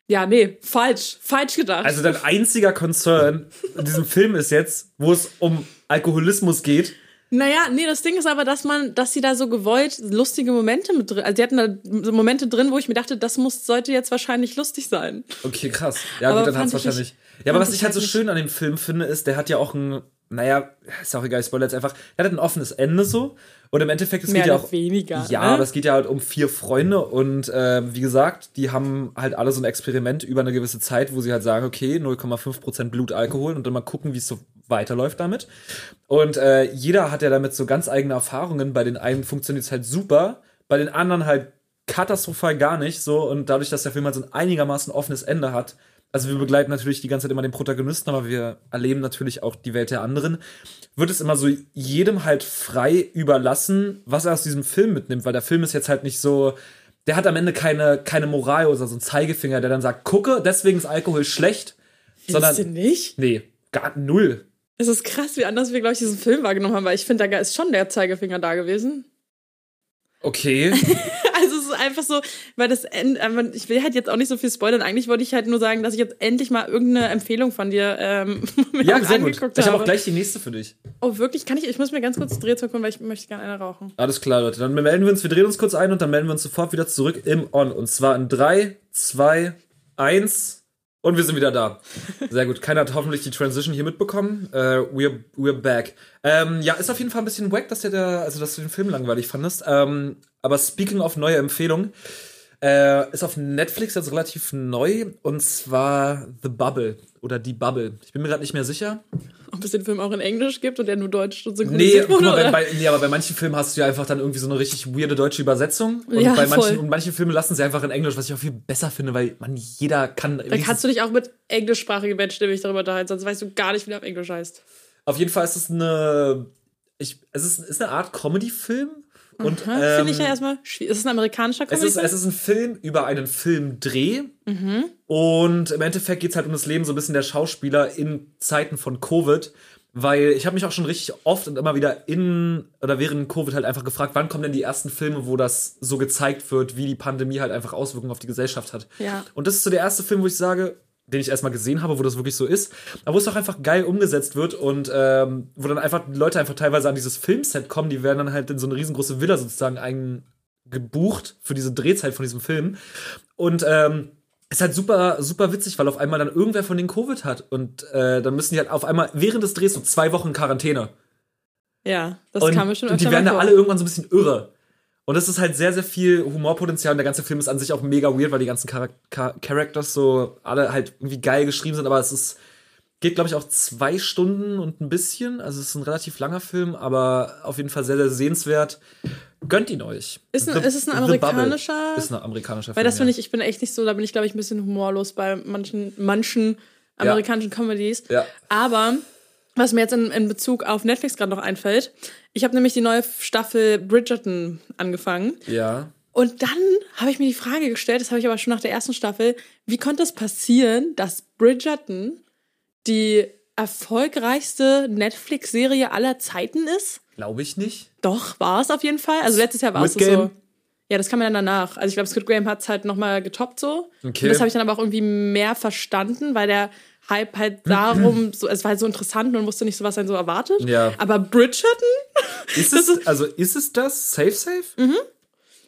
Ja, nee, falsch. Falsch gedacht. Also dein einziger Concern in diesem Film ist jetzt, wo es um Alkoholismus geht. Naja, nee, das Ding ist aber, dass man, dass sie da so gewollt lustige Momente mit drin, also sie hatten da so Momente drin, wo ich mir dachte, das muss, sollte jetzt wahrscheinlich lustig sein. Okay, krass. Ja, Aber gut, dann hat's ich wahrscheinlich. nicht- ja, aber was ich ich halt so halt schön an dem Film finde, ist, der hat ja auch ein, naja, ist auch egal, ich spoilere jetzt einfach, er hat ein offenes Ende so. Und im Endeffekt, es Mehr geht ja auch. weniger. Ja, ne? aber es geht ja halt um vier Freunde und äh, wie gesagt, die haben halt alle so ein Experiment über eine gewisse Zeit, wo sie halt sagen, okay, 0,5% Blut Alkohol und dann mal gucken, wie es so weiterläuft damit. Und äh, jeder hat ja damit so ganz eigene Erfahrungen. Bei den einen funktioniert es halt super, bei den anderen halt katastrophal gar nicht so. Und dadurch, dass der Film halt so ein einigermaßen offenes Ende hat, also wir begleiten natürlich die ganze Zeit immer den Protagonisten, aber wir erleben natürlich auch die Welt der anderen, wird es immer so jedem halt frei überlassen, was er aus diesem Film mitnimmt, weil der Film ist jetzt halt nicht so, der hat am Ende keine, keine Moral oder so einen Zeigefinger, der dann sagt, gucke, deswegen ist Alkohol schlecht, Findest du sondern, nicht? nee, gar null. Es ist krass, wie anders wir, glaube ich, diesen Film wahrgenommen haben, weil ich finde, da ist schon der Zeigefinger da gewesen. Okay. Also ist einfach so, weil das ich will halt jetzt auch nicht so viel spoilern. Eigentlich wollte ich halt nur sagen, dass ich jetzt endlich mal irgendeine Empfehlung von dir ähm, ja, sehr gut. angeguckt Ich habe auch gleich die nächste für dich. oh, wirklich? Kann ich? Ich muss mir ganz kurz Drehzeug holen, weil ich möchte gerne eine rauchen. Alles klar, Leute. Dann melden wir uns, wir drehen uns kurz ein und dann melden wir uns sofort wieder zurück im On. Und zwar in 3, 2, 1 und wir sind wieder da. Sehr gut. Keiner hat hoffentlich die Transition hier mitbekommen. Äh, we're, we're back. Ähm, ja, ist auf jeden Fall ein bisschen wack, dass, der, der, also, dass du den Film langweilig fandest. Ähm, aber speaking of neue Empfehlungen, Äh, ist auf Netflix jetzt relativ neu und zwar The Bubble oder Die Bubble. Ich bin mir gerade nicht mehr sicher. Ob es den Film auch in Englisch gibt und der nur deutsch Nee, synchronisiert guck wurde? mal, bei, nee, aber bei manchen Filmen hast du ja einfach dann irgendwie so eine richtig weirde deutsche Übersetzung. Und Ja, bei manchen, voll. und manche Filme lassen sie einfach in Englisch, was ich auch viel besser finde, weil man jeder kann. da kannst du dich auch mit englischsprachigen Menschen nämlich darüber unterhalten, sonst weißt du gar nicht, wie der auf Englisch heißt. Auf jeden Fall ist es eine. Ich, es ist, ist eine Art Comedy-Film. Und ähm, Finde ich ja erstmal schwierig. Ist es ein amerikanischer es Comedy? ist, es ist ein Film über einen Filmdreh. Mhm. Und im Endeffekt geht es halt um das Leben so ein bisschen der Schauspieler in Zeiten von Covid. Weil ich habe mich auch schon richtig oft und immer wieder in oder während Covid halt einfach gefragt, wann kommen denn die ersten Filme, wo das so gezeigt wird, wie die Pandemie halt einfach Auswirkungen auf die Gesellschaft hat. Ja. Und das ist so der erste Film, wo ich sage, den ich erstmal gesehen habe, wo das wirklich so ist, aber wo es auch einfach geil umgesetzt wird und ähm, wo dann einfach Leute einfach teilweise an dieses Filmset kommen, die werden dann halt in so eine riesengroße Villa sozusagen eingebucht für diese Drehzeit von diesem Film. Und ähm, ist halt super, super witzig, weil auf einmal dann irgendwer von den Covid hat und äh, dann müssen die halt auf einmal während des Drehs so zwei Wochen Quarantäne. Ja, das und, kam mir schon und die öfter werden da alle irgendwann so ein bisschen irre. Und das ist halt sehr, sehr viel Humorpotenzial. Und der ganze Film ist an sich auch mega weird, weil die ganzen Char Char Characters so alle halt irgendwie geil geschrieben sind. Aber es ist, geht, glaube ich, auch zwei Stunden und ein bisschen. Also es ist ein relativ langer Film, aber auf jeden Fall sehr, sehr sehenswert. Gönnt ihn euch. Ist ein- ist es ein The amerikanischer- Ist ein amerikanischer Film. Weil das ja. finde ich, ich bin echt nicht so, da bin ich, glaube ich, ein bisschen humorlos bei manchen, manchen amerikanischen Comedies. Ja. Aber was mir jetzt in, in Bezug auf Netflix gerade noch einfällt, ich habe nämlich die neue Staffel Bridgerton angefangen. Ja. Und dann habe ich mir die Frage gestellt, das habe ich aber schon nach der ersten Staffel, wie konnte es passieren, dass Bridgerton die erfolgreichste Netflix-Serie aller Zeiten ist? Glaube ich nicht. Doch, war es auf jeden Fall. Also letztes Jahr war es so. Ja, das kam ja dann danach. Also ich glaube, Squid Game hat es halt nochmal getoppt so. Okay. Und das habe ich dann aber auch irgendwie mehr verstanden, weil der Hype halt darum, so, es war halt so interessant man wusste nicht so, was einen so erwartet. Ja. Aber Bridgerton? Ist es, also ist es das? Safe, safe? Ich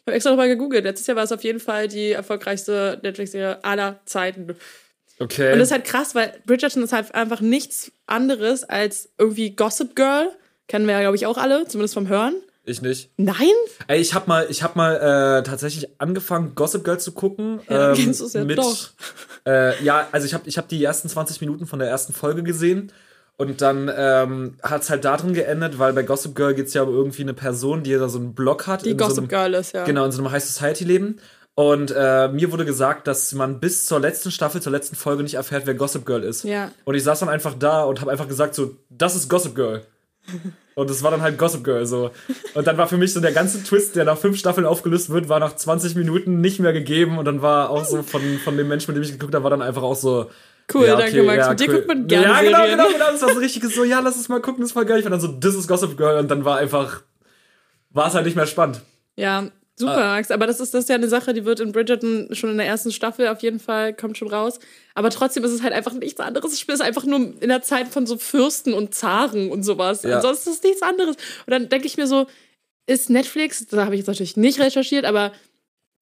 habe extra nochmal gegoogelt. Letztes Jahr war es auf jeden Fall die erfolgreichste Netflix-Serie aller Zeiten. Okay. Und das ist halt krass, weil Bridgerton ist halt einfach nichts anderes als irgendwie Gossip Girl. Kennen wir ja, glaube ich, auch alle, zumindest vom Hören. Ich nicht. Nein? Ey, ich habe mal, ich habe mal äh, tatsächlich angefangen, Gossip Girl zu gucken. Ja, ähm, kennst ja doch. Äh, ja, also ich habe, ich habe die ersten 20 Minuten von der ersten Folge gesehen und dann ähm, hat es halt darin geendet, weil bei Gossip Girl geht's ja um irgendwie eine Person, die da so einen Blog hat. Die in so Gossip einem, Girl ist, ja. Genau, in so einem High Society leben. Und äh, mir wurde gesagt, dass man bis zur letzten Staffel, zur letzten Folge nicht erfährt, wer Gossip Girl ist. Ja. Und ich saß dann einfach da und habe einfach gesagt, so, das ist Gossip Girl. Und es war dann halt Gossip Girl so. Und dann war für mich so der ganze Twist, der nach fünf Staffeln aufgelöst wird, war nach 20 Minuten nicht mehr gegeben. Und dann war auch so von, von dem Menschen, mit dem ich geguckt habe, war dann einfach auch so. Cool, danke, Max. Mit dir guckt man gerne Ja, genau, Serien. genau, genau. Das war so richtig so, ja, lass es mal gucken, das ist voll geil. Ich war dann so, this is Gossip Girl. Und dann war einfach, war es halt nicht mehr spannend. Ja, super, Ah. Max. Aber das ist, das ist ja eine Sache, die wird in Bridgerton schon in der ersten Staffel auf jeden Fall, kommt schon raus. Aber trotzdem ist es halt einfach nichts anderes. Ich spiele es einfach nur in der Zeit von so Fürsten und Zaren und sowas. Ja. Ansonsten ist es nichts anderes. Und dann denke ich mir so, ist Netflix, da habe ich jetzt natürlich nicht recherchiert, aber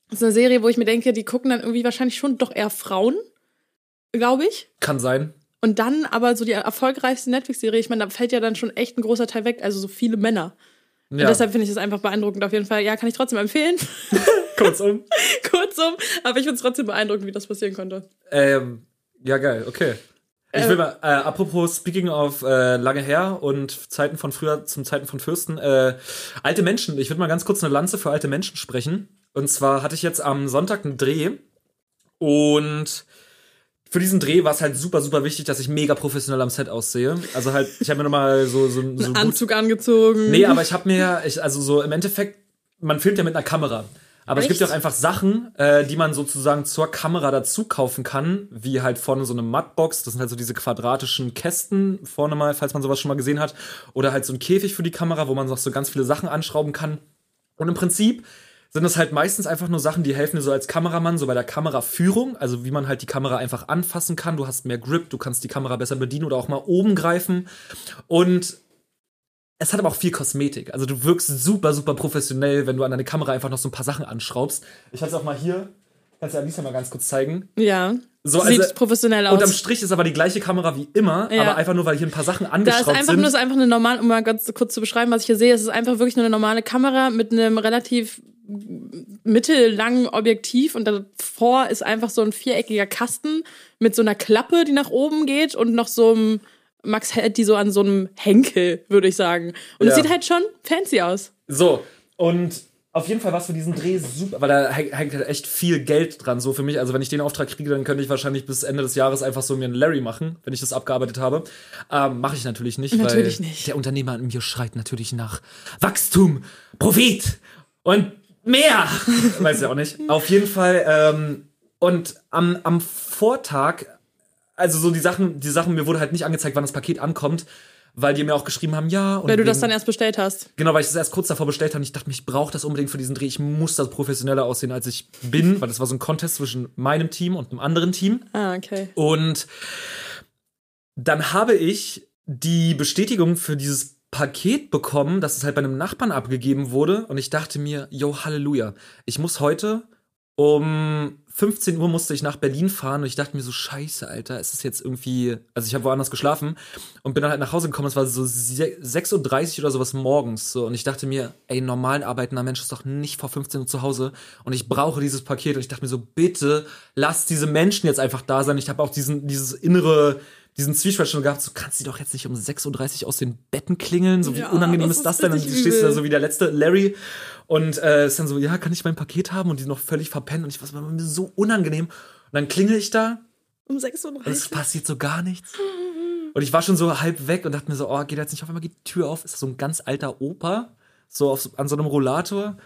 es ist eine Serie, wo ich mir denke, die gucken dann irgendwie wahrscheinlich schon doch eher Frauen, glaube ich. Kann sein. Und dann aber so die erfolgreichste Netflix-Serie, ich meine, da fällt ja dann schon echt ein großer Teil weg, also so viele Männer. Und Ja, deshalb finde ich das einfach beeindruckend. Auf jeden Fall, ja, kann ich trotzdem empfehlen. kurzum. Kurzum, aber ich finde es trotzdem beeindruckend, wie das passieren konnte. Ähm, ja, geil, okay. Ich Äh, will mal, äh, apropos Speaking of äh, lange her und Zeiten von früher zum Zeiten von Fürsten, äh, alte Menschen, ich würde mal ganz kurz eine Lanze für alte Menschen sprechen. Und zwar hatte ich jetzt am Sonntag einen Dreh und für diesen Dreh war es halt super, super wichtig, dass ich mega professionell am Set aussehe. Also halt, ich habe mir nochmal so, so, so gut Anzug angezogen. Nee, aber ich habe mir, ich, also so im Endeffekt, man filmt ja mit einer Kamera. Aber es gibt ja Echt? auch einfach Sachen, äh, die man sozusagen zur Kamera dazu kaufen kann, wie halt vorne so eine Mattbox, das sind halt so diese quadratischen Kästen vorne mal, falls man sowas schon mal gesehen hat, oder halt so ein Käfig für die Kamera, wo man noch so ganz viele Sachen anschrauben kann. Und im Prinzip sind das halt meistens einfach nur Sachen, die helfen dir so als Kameramann, so bei der Kameraführung, also wie man halt die Kamera einfach anfassen kann. Du hast mehr Grip, du kannst die Kamera besser bedienen oder auch mal oben greifen. Und es hat aber auch viel Kosmetik. Also du wirkst super, super professionell, wenn du an deine Kamera einfach noch so ein paar Sachen anschraubst. Ich hatte es auch mal hier. Kannst du Alicia mal ganz kurz zeigen. Ja. So, Sieht also- professionell Unterm aus. Strich ist aber die gleiche Kamera wie immer, Ja. aber einfach nur, weil hier ein paar Sachen Da ist angeschraubt einfach sind. nur, ist einfach eine normale, um mal ganz kurz zu beschreiben, was ich hier sehe, es ist einfach wirklich nur eine normale Kamera mit einem relativ mittellangen Objektiv und davor ist einfach so ein viereckiger Kasten mit so einer Klappe, die nach oben geht und noch so einem Max hält die so an so einem Henkel, würde ich sagen. Und es Ja. sieht halt schon fancy aus. So, und auf jeden Fall war es für diesen Dreh super, weil da hängt halt echt viel Geld dran, so für mich. Also wenn ich den Auftrag kriege, dann könnte ich wahrscheinlich bis Ende des Jahres einfach so mir einen Larry machen, wenn ich das abgearbeitet habe. Ähm, Mache ich natürlich nicht, Natürlich weil nicht. der Unternehmer in mir schreit natürlich nach Wachstum, Profit und mehr. Weiß ich auch nicht. Auf jeden Fall, ähm, und am, am Vortag also so die Sachen, die Sachen, mir wurde halt nicht angezeigt, wann das Paket ankommt, weil die mir auch geschrieben haben, ja. Und Weil du das wegen- dann erst bestellt hast. Genau, weil ich das erst kurz davor bestellt habe und ich dachte, ich brauche das unbedingt für diesen Dreh. Ich muss das professioneller aussehen, als ich bin, weil das war so ein Contest zwischen meinem Team und einem anderen Team. Ah, okay. Und dann habe ich die Bestätigung für dieses Paket bekommen, dass es halt bei einem Nachbarn abgegeben wurde. Und ich dachte mir, yo, Halleluja. Ich muss heute um 15 Uhr musste ich nach Berlin fahren und ich dachte mir so, scheiße, Alter, ist es jetzt irgendwie, also ich habe woanders geschlafen und bin dann halt nach Hause gekommen, es war so se- 6.30 Uhr oder sowas morgens so und ich dachte mir, ey, normal arbeitender Mensch ist doch nicht vor 15 Uhr zu Hause und ich brauche dieses Paket und ich dachte mir so, bitte lass diese Menschen jetzt einfach da sein. Ich habe auch diesen, dieses innere, diesen Zwiespalt schon gehabt, so kannst du doch jetzt nicht um 6.30 Uhr aus den Betten klingeln, so wie Ja, unangenehm das ist das denn? Und du stehst da so wie der letzte Larry und äh, ist dann so, ja, kann ich mein Paket haben? Und die noch völlig verpennen und ich was war mir so unangenehm. Und dann klingel ich da Um 6.30 und es Uhr. passiert so gar nichts. Und ich war schon so halb weg und dachte mir so, oh, geht jetzt nicht auf einmal geht die Tür auf. Ist das so ein ganz alter Opa, so auf, an so einem Rollator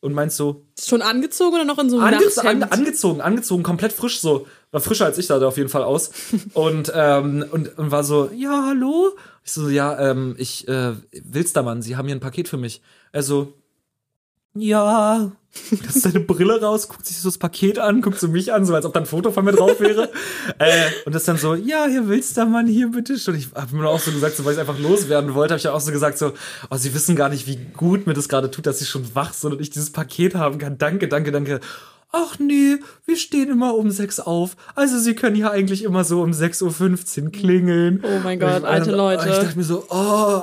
und meinst so, Schon angezogen oder noch in so einem Ange an, angezogen, angezogen, komplett frisch so. War frischer als ich der auf jeden Fall aus. und, ähm, und, und war so, ja, hallo? Ich so, ja, ähm, ich, äh, Wilstermann, Sie haben hier ein Paket für mich. Also, ja. Lässt seine Brille raus, guckt sich so das Paket an, guckt so mich an, so als ob da ein Foto von mir drauf wäre. äh, und das dann so, ja, Herr Wilstermann, hier bitte schon. Ich habe mir auch so gesagt, so, weil ich einfach loswerden wollte, habe ich ja auch so gesagt, so, oh, Sie wissen gar nicht, wie gut mir das gerade tut, dass Sie schon wach sind und ich dieses Paket haben kann. Danke, danke, danke. Ach nee, wir stehen immer um sechs auf. Also Sie können ja eigentlich immer so um 6.15 Uhr klingeln. Oh mein Gott, ich- alte Leute. Ich dachte mir so, oh,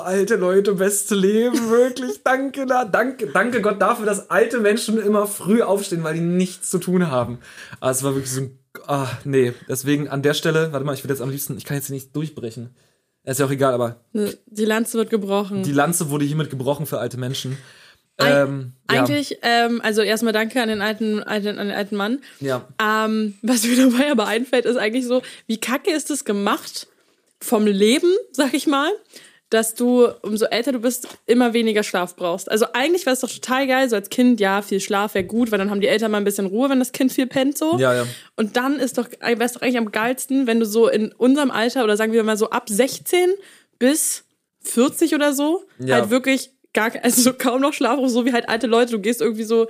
alte Leute, beste Leben, wirklich, danke, da, danke, danke Gott dafür, dass alte Menschen immer früh aufstehen, weil die nichts zu tun haben. Aber es war wirklich so ein, ah, nee, deswegen an der Stelle, warte mal, ich will jetzt am liebsten, ich kann jetzt hier nicht durchbrechen. Ist ja auch egal, aber Ne, Die Lanze wird gebrochen. die Lanze wurde hiermit gebrochen für alte Menschen. Ähm, ja, Eigentlich, ähm, also erstmal danke an den alten, alten, an den alten Mann. ja. Ähm, was mir dabei aber einfällt, ist eigentlich so, wie kacke ist es gemacht vom Leben, sag ich mal, dass du, umso älter du bist, immer weniger Schlaf brauchst. Also eigentlich wäre es doch total geil, so als Kind, ja, viel Schlaf wäre gut, weil dann haben die Eltern mal ein bisschen Ruhe, wenn das Kind viel pennt, so. Ja, ja. Und dann ist doch, wäre es doch eigentlich am geilsten, wenn du so in unserem Alter oder sagen wir mal so ab 16 bis 40 oder so, Ja. halt wirklich gar, also so kaum noch Schlaf, so wie halt alte Leute. Du gehst irgendwie so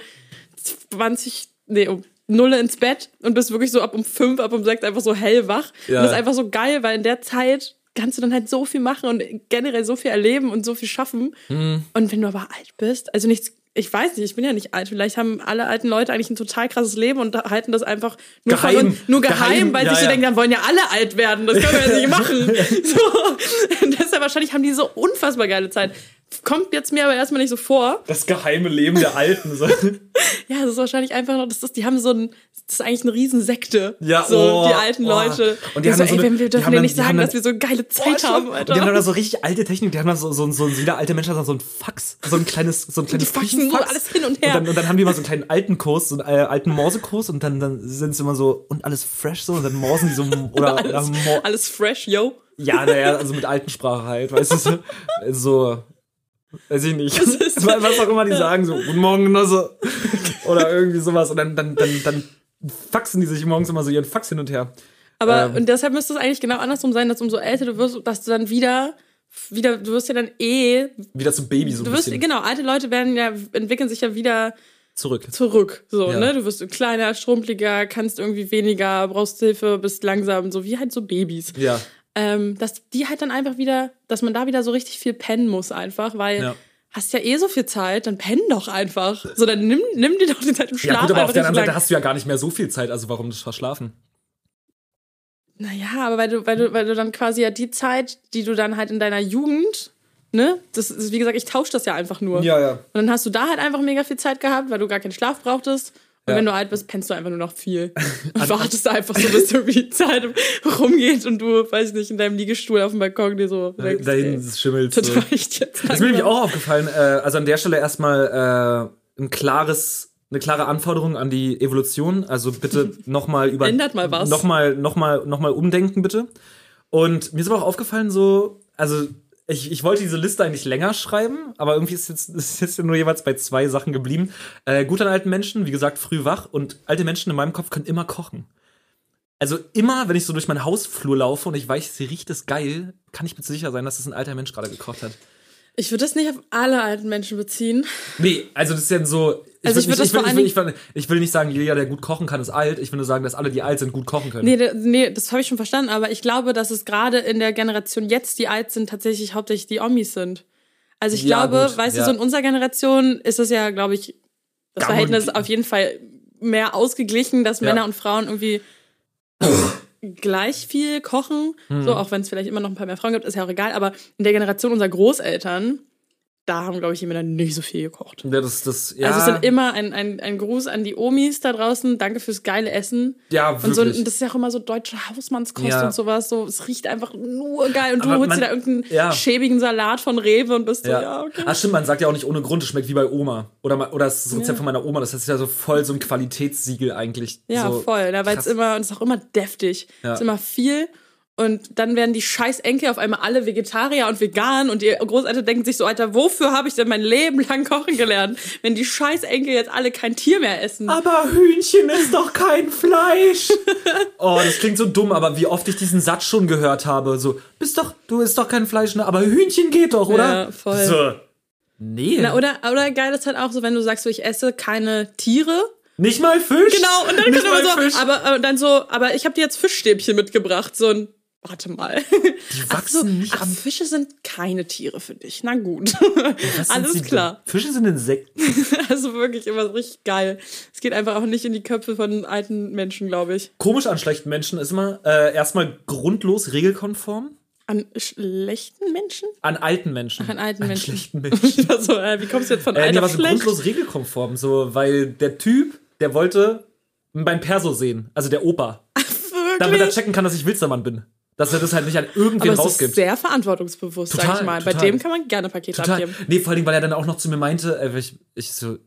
20, nee, um Nulle ins Bett und bist wirklich so ab um 5, ab um 6 einfach so hellwach. Ja. Und das ist einfach so geil, weil in der Zeit kannst du dann halt so viel machen und generell so viel erleben und so viel schaffen. Mhm. Und wenn du aber alt bist, also nichts, ich weiß nicht, ich bin ja nicht alt. Vielleicht haben alle alten Leute eigentlich ein total krasses Leben und halten das einfach nur Geheim. Uns, nur geheim, Geheim, weil ja, sich so ja. denken, dann wollen ja alle alt werden. Das können wir jetzt nicht machen. So. Deshalb wahrscheinlich haben die so unfassbar geile Zeit. Kommt jetzt mir aber erstmal nicht so vor. Das geheime Leben der Alten. So. Ja, das ist wahrscheinlich einfach noch, das ist, die haben so ein, das ist eigentlich eine Riesensekte. Ja, so oh, die alten oh. Leute. Und die haben so, dann so ey, eine- wenn wir die dürfen dir dann- nicht die sagen, dann- dass wir so eine geile Zeit haben, Alter. Und die haben dann so richtig alte Technik, die haben dann so, so, so, so wieder alte Menschen haben so ein Fax, so ein kleines, so ein kleines Die faxen so alles hin und her. Und dann, und dann haben die immer so einen kleinen alten Kurs, so einen äh, alten Morsekurs und dann, dann sind sie immer so, und alles fresh so, und dann morsen die so, oder, alles, oder alles fresh, yo. Ja, naja, also mit alten Sprache halt, weißt du, so, so weiß ich nicht, Was was, auch immer die sagen, so, guten Morgen, Genosse, oder irgendwie sowas, und dann, dann, dann, dann faxen die sich morgens immer so ihren Fax hin und her. Aber Ähm. und deshalb müsste es eigentlich genau andersrum sein, dass umso älter du wirst, dass du dann wieder, wieder, du wirst ja dann eh, Wieder zum Baby so ein du wirst, bisschen genau, alte Leute werden ja, entwickeln sich ja wieder zurück. zurück. So, Ja. ne? Du wirst kleiner, schrumpeliger, kannst irgendwie weniger, brauchst Hilfe, bist langsam, so wie halt so Babys. Ja, Ähm, dass die halt dann einfach wieder, dass man da wieder so richtig viel pennen muss einfach, weil Ja. hast ja eh so viel Zeit, dann penn doch einfach. So, dann nimm, nimm dir doch die Zeit im Schlaf Ja, gut, aber auf der anderen Seite hast du ja gar nicht mehr so viel Zeit, also warum das verschlafen? Naja, aber weil du, weil du, weil du dann quasi ja die Zeit, die du dann halt in deiner Jugend ne? Das ist, wie gesagt, ich tausche das ja einfach nur. Ja, ja. Und dann hast du da halt einfach mega viel Zeit gehabt, weil du gar keinen Schlaf brauchtest. Und Ja. wenn du alt bist, pennst du einfach nur noch viel. Und wartest da einfach so, bis irgendwie die Zeit rumgeht und du, weiß ich nicht, in deinem Liegestuhl auf dem Balkon dir so denkst, Dahin ey, schimmelt das ist mir nämlich auch aufgefallen. Äh, also an der Stelle erstmal äh, ein klares, eine klare Anforderung an die Evolution. Also bitte nochmal über Ändert mal was. Nochmal, nochmal, nochmal umdenken bitte. Und mir ist aber auch aufgefallen, so, also ich, ich wollte diese Liste eigentlich länger schreiben, aber irgendwie ist jetzt, ist jetzt nur jeweils bei zwei Sachen geblieben. Äh, gut an alten Menschen, wie gesagt, früh wach und alte Menschen in meinem Kopf können immer kochen. Also immer, wenn ich so durch meinen Hausflur laufe und ich weiß, sie riecht es geil, kann ich mir sicher sein, dass es ein alter Mensch gerade gekocht hat. Ich würde das nicht auf alle alten Menschen beziehen. Nee, also das ist ja so. Ich Also will ich nicht- das ich will, vor ich, will, ich, allen will, ich will nicht sagen, jeder, der gut kochen kann, ist alt. Ich will nur sagen, dass alle, die alt sind, gut kochen können. Nee, nee das habe ich schon verstanden, aber ich glaube, dass es gerade in der Generation jetzt, die alt sind, tatsächlich hauptsächlich die Omis sind. Also ich Ja, glaube, gut, weißt ja. du, so in unserer Generation ist es ja, glaube ich, das Verhältnis auf jeden Fall mehr ausgeglichen, dass Ja. Männer und Frauen irgendwie gleich viel kochen. Hm. So, auch wenn es vielleicht immer noch ein paar mehr Frauen gibt, ist ja auch egal. Aber in der Generation unserer Großeltern, da haben, glaube ich, die Männer nicht so viel gekocht. Ja, das, das, ja, Also es sind immer ein, ein, ein Gruß an die Omis da draußen. Danke fürs geile Essen. ja, Und, so, wirklich. und das ist ja auch immer so deutsche Hausmannskost Ja. und sowas. So, es riecht einfach nur geil. Und du Aber holst man- dir da irgendeinen ja. schäbigen Salat von Rewe und bist so, ja. ja, okay. Ah, stimmt, man sagt ja auch nicht ohne Grund, es schmeckt wie bei Oma. Oder, ma- oder das ist das Rezept Ja. von meiner Oma. Das ist ja so voll so ein Qualitätssiegel eigentlich. Ja, so, voll. Da weil es immer, und es ist auch immer deftig. Ja. Es ist immer viel. Und dann werden die scheiß Enkel auf einmal alle Vegetarier und vegan und die Großeltern denken sich so, Alter, wofür habe ich denn mein Leben lang kochen gelernt, wenn die scheiß Enkel jetzt alle kein Tier mehr essen? Aber Hühnchen ist doch kein Fleisch. oh, das klingt so dumm, aber wie oft ich diesen Satz schon gehört habe. So, bist doch, du isst doch kein Fleisch, ne? Aber Hühnchen geht doch, oder? Ja, voll. So. Nee. Na, oder, oder geil ist halt auch so, wenn du sagst, so, ich esse keine Tiere. nicht mal Fisch. Genau, und dann kommt immer mal so, Fisch. aber äh, dann so, aber ich habe dir jetzt Fischstäbchen mitgebracht, so ein Warte mal. Die Ach so, wachsen nicht ach, Fische sind keine Tiere für dich. Na gut. Alles klar. denn? Fische sind Insekten. Also wirklich immer so richtig geil. Es geht einfach auch nicht in die Köpfe von alten Menschen, glaube ich. Komisch an schlechten Menschen ist immer äh, erstmal grundlos regelkonform. An schlechten Menschen? An alten Menschen. An alten an Menschen. schlechten Menschen. also, äh, wie kommst du jetzt von äh, alt nee, auf so schlecht? grundlos regelkonform. So, weil der Typ, der wollte beim Perso sehen. Also der Opa. Damit er Wirklich? checken kann, dass ich Wilstermann bin. Dass er das halt nicht an irgendwen Aber es ist rausgibt. sehr verantwortungsbewusst, sag Total, ich mal. Bei total. dem kann man gerne Pakete Total. abgeben. Nee, vor allem, weil er dann auch noch zu mir meinte, äh, ich, ich so,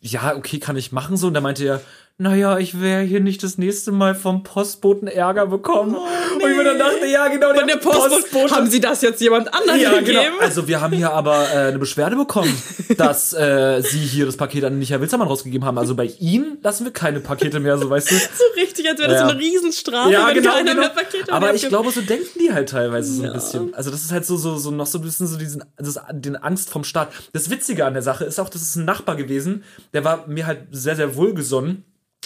ja, okay, kann ich machen so. Und dann meinte er, naja, ich werde hier nicht das nächste Mal vom Postboten Ärger bekommen. Und ich mir dann dachte, ja, genau, Von der Postbote. Haben Sie das jetzt jemand anderen Ja, gegeben? genau. Also wir haben hier aber äh, eine Beschwerde bekommen, dass äh, Sie hier das Paket an nicht Herr Wilzermann rausgegeben haben. Also bei Ihnen lassen wir keine Pakete mehr, so weißt du. So richtig, als wäre das Ja. so eine Riesenstrafe, Ja, wenn genau, keiner genau. mehr Pakete Aber ich glaube, so denken die halt teilweise so ein bisschen. Also das ist halt so, so, so noch so ein bisschen so diesen, das, den Angst vom Staat. Das Witzige an der Sache ist auch, das ist ein Nachbar gewesen, der war mir halt sehr, sehr wohlgesonnen.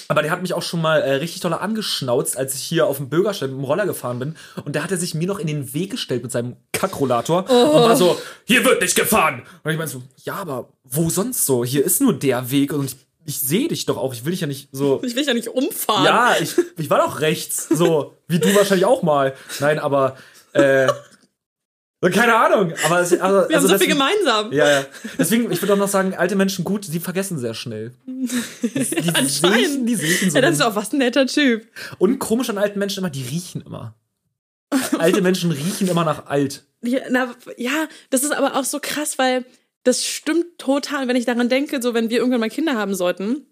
Aber der hat mich auch schon mal äh, richtig doll angeschnauzt, als ich hier auf dem Bürgersteig mit dem Roller gefahren bin. Und da hat er sich mir noch in den Weg gestellt mit seinem Kackrollator und war so, hier wird nicht gefahren. Und ich meinte so, ja, aber wo sonst so? Hier ist nur der Weg und ich, ich sehe dich doch auch. Ich will dich ja nicht so. Ich will ja nicht umfahren. Ja, ich, ich war doch rechts, so wie du wahrscheinlich auch mal. Nein, aber äh, keine Ahnung. Aber, es- aber Wir haben also so viel gemeinsam. Ja, ja. Deswegen, ich würde auch noch sagen, alte Menschen gut, die vergessen sehr schnell. Die, die Anscheinend. sehen, die sehen so. Ja, das ist auch was ein netter Typ. Und komisch an alten Menschen immer, die riechen immer. Alte Menschen riechen immer nach alt. Ja, na, ja, das ist aber auch so krass, weil das stimmt total, wenn ich daran denke, so wenn wir irgendwann mal Kinder haben sollten,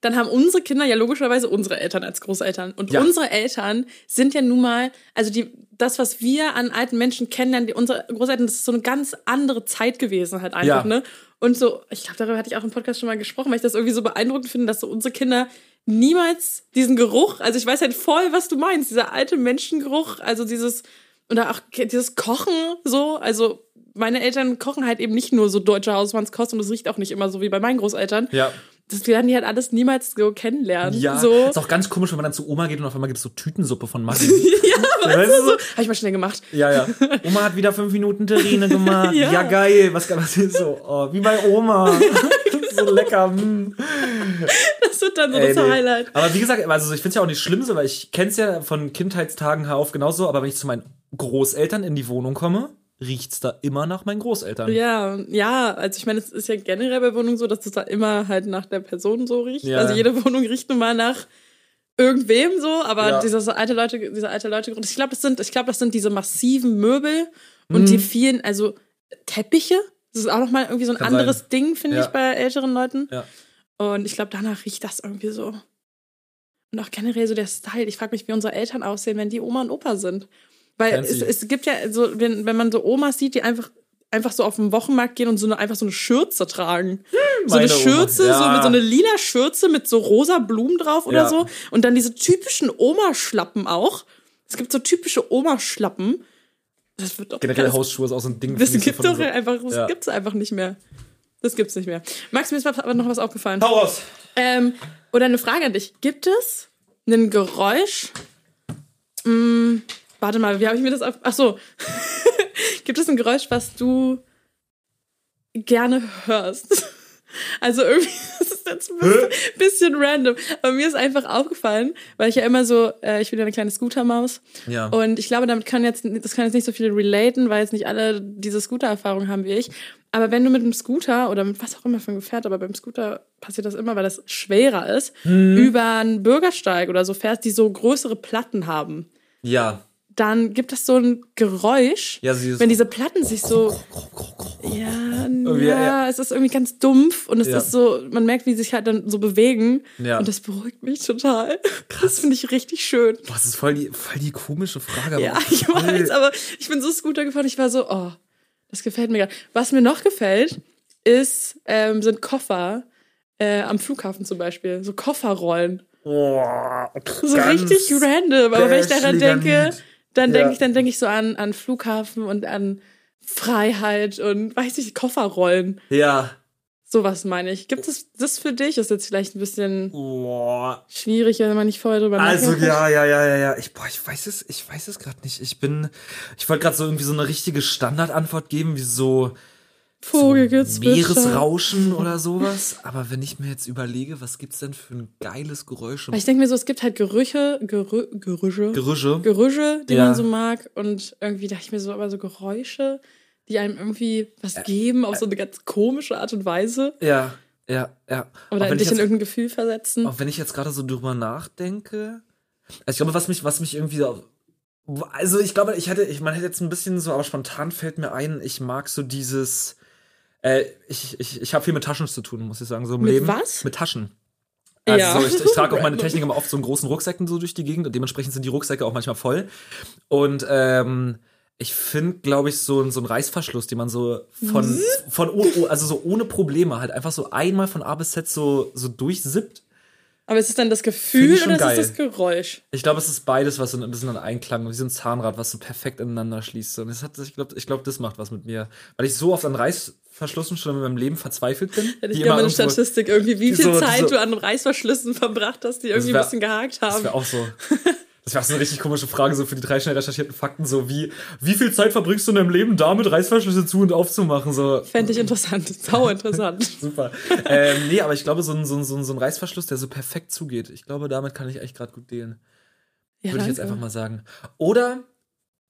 dann haben unsere Kinder ja logischerweise unsere Eltern als Großeltern. Und Ja. unsere Eltern sind ja nun mal, also die, das, was wir an alten Menschen kennenlernen, die, unsere Großeltern, das ist so eine ganz andere Zeit gewesen halt einfach, Ja. ne? Und so, ich glaube, darüber hatte ich auch im Podcast schon mal gesprochen, weil ich das irgendwie so beeindruckend finde, dass so unsere Kinder niemals diesen Geruch, also ich weiß halt voll, was du meinst, dieser alte Menschengeruch, also dieses, oder auch dieses Kochen so, also meine Eltern kochen halt eben nicht nur so deutsche Hausmannskost und es riecht auch nicht immer so wie bei meinen Großeltern. Ja. Das werden die halt alles niemals so kennenlernen. Ja, So. ist auch ganz komisch, wenn man dann zu Oma geht und auf einmal gibt es so Tütensuppe von Maggi. ja, weißt du, so. Habe ich mal schnell gemacht. Ja, ja. Oma hat wieder fünf Minuten Terrine gemacht. ja. Ja. geil. Was, was ist so? Oh, wie bei Oma. so lecker. Mm. Das wird dann so Ey, das nee. Highlight. Aber wie gesagt, also ich finde es ja auch nicht schlimm, so, weil ich kenne es ja von Kindheitstagen her auf genauso, aber wenn ich zu meinen Großeltern in die Wohnung komme, riecht's da immer nach meinen Großeltern. Ja, ja, also ich meine, es ist ja generell bei Wohnungen so, dass es da immer halt nach der Person so riecht. Ja. Also jede Wohnung riecht nun mal nach irgendwem so, aber Ja. dieser so alte Leute, dieser alte Leute, ich glaube, das sind, ich glaube, das sind diese massiven Möbel und Mhm. die vielen, also Teppiche. Das ist auch noch mal irgendwie so ein Kann anderes sein. Ding, finde Ja. ich, bei älteren Leuten. Ja. Und ich glaube, danach riecht das irgendwie so. Und auch generell so der Style. Ich frage mich, wie unsere Eltern aussehen, wenn die Oma und Opa sind. Weil es, es gibt ja so, wenn, wenn man so Omas sieht, die einfach, einfach so auf den Wochenmarkt gehen und so eine, einfach so eine Schürze tragen. so eine. Schürze, Ja. so, mit so eine lila Schürze mit so rosa Blumen drauf oder Ja. so. Und dann diese typischen Oma-Schlappen auch. Es gibt so typische Oma-Schlappen. Das wird doch Generell Hausschuhe ist auch so ein Ding. das gibt doch so- einfach, das Ja. gibt's einfach nicht mehr. Das gibt's nicht mehr. Max, mir ist aber noch was aufgefallen. Hau raus! Ähm, oder eine Frage an dich. Gibt es ein Geräusch? Hm, warte mal, wie habe ich mir das auf. Ach so. Gibt es ein Geräusch, was du gerne hörst? Also irgendwie, das ist jetzt ein bisschen, bisschen random. Aber mir ist einfach aufgefallen, weil ich ja immer so, äh, ich bin ja eine kleine Scootermaus. Ja. Und ich glaube, damit kann jetzt, das kann jetzt nicht so viele relaten, weil jetzt nicht alle diese Scooter-Erfahrung haben wie ich. Aber wenn du mit einem Scooter oder mit was auch immer für ein Gefährt, aber beim Scooter passiert das immer, weil das schwerer ist, Mhm. über einen Bürgersteig oder so fährst, die so größere Platten haben, Ja. Dann gibt es so ein Geräusch, Ja, wenn diese Platten sich so, ja, Irgendwie, ja, es ist irgendwie ganz dumpf und es Ja. ist so, man merkt, wie sie sich halt dann so bewegen Ja. und das beruhigt mich total. Das finde ich richtig schön. Boah, das ist voll die, voll die komische Frage. Ja, ich weiß, aber ich bin so Scooter gefahren, ich war so, oh, das gefällt mir gerade. Was mir noch gefällt, ist, ähm, sind Koffer äh, am Flughafen zum Beispiel. So Kofferrollen. Boah, So richtig random. Aber wenn ich daran denke, Dann Ja. denke ich, dann denke ich so an, an Flughafen und an Freiheit und weiß ich, Kofferrollen. Ja. Sowas meine ich. Gibt es das für dich? Ist jetzt vielleicht ein bisschen Boah. schwierig, wenn man nicht vorher drüber Also nachdenkt. ja, ja, ja, ja, ja. Ich, boah, ich weiß es, ich weiß es gerade nicht. Ich bin, ich wollte gerade so irgendwie so eine richtige Standardantwort geben, wie so Vogelgezwitscher. Meeresrauschen oder sowas. Aber wenn ich mir jetzt überlege, was gibt's denn für ein geiles Geräusch Weil ich denke mir so, es gibt halt Gerüche, Gerü Gerüche. Gerüche? Gerüche, die Ja. man so mag. Und irgendwie dachte ich mir so, aber so Geräusche, die einem irgendwie was geben, auf so eine ganz komische Art und Weise. Ja, ja, ja. Oder dich ich in jetzt- irgendein Gefühl versetzen. Auch wenn ich jetzt gerade so drüber nachdenke. Also ich glaube, was mich, was mich irgendwie so. Also ich glaube, ich hätte, ich man hätte jetzt ein bisschen so, aber spontan fällt mir ein, ich mag so dieses. Äh, ich ich, ich habe viel mit Taschen zu tun, muss ich sagen, so im Mit Leben. was? Mit Taschen. Also Ja. so, ich, ich trage auch meine. Technik immer oft so in großen Rucksäcken so durch die Gegend und dementsprechend sind die Rucksäcke auch manchmal voll. Und ähm, ich finde, glaube ich, so, ein- so ein Reißverschluss, den man so von, von oh, oh, also so ohne Probleme halt einfach so einmal von A bis Z so, so durchsippt. Aber ist es dann das Gefühl oder ist geil. es das Geräusch? Ich glaube, es ist beides, was so ein bisschen an Einklang, wie so ein Zahnrad, was so perfekt ineinander schließt. Und das hat, ich glaube, ich glaub, das macht was mit mir. Weil ich so oft an Reißverschlüssen schon in meinem Leben verzweifelt bin. Hätte ich gerne mal eine Statistik irgendwie, wie viel so- Zeit so- du an Reißverschlüssen verbracht hast, die irgendwie wär- ein bisschen gehakt Das haben. wäre auch so. Das wäre auch so eine richtig komische Frage, so für die drei schnell recherchierten Fakten, so wie, wie viel Zeit verbringst du in deinem Leben damit, Reißverschlüsse zu und aufzumachen? So, Fände ich interessant. Sau interessant. super. ähm, nee, aber ich glaube, so ein, so, ein, so ein Reißverschluss, der so perfekt zugeht, ich glaube, damit kann ich echt gerade gut dealen. Ja, Würde ich jetzt danke. einfach mal sagen. Oder,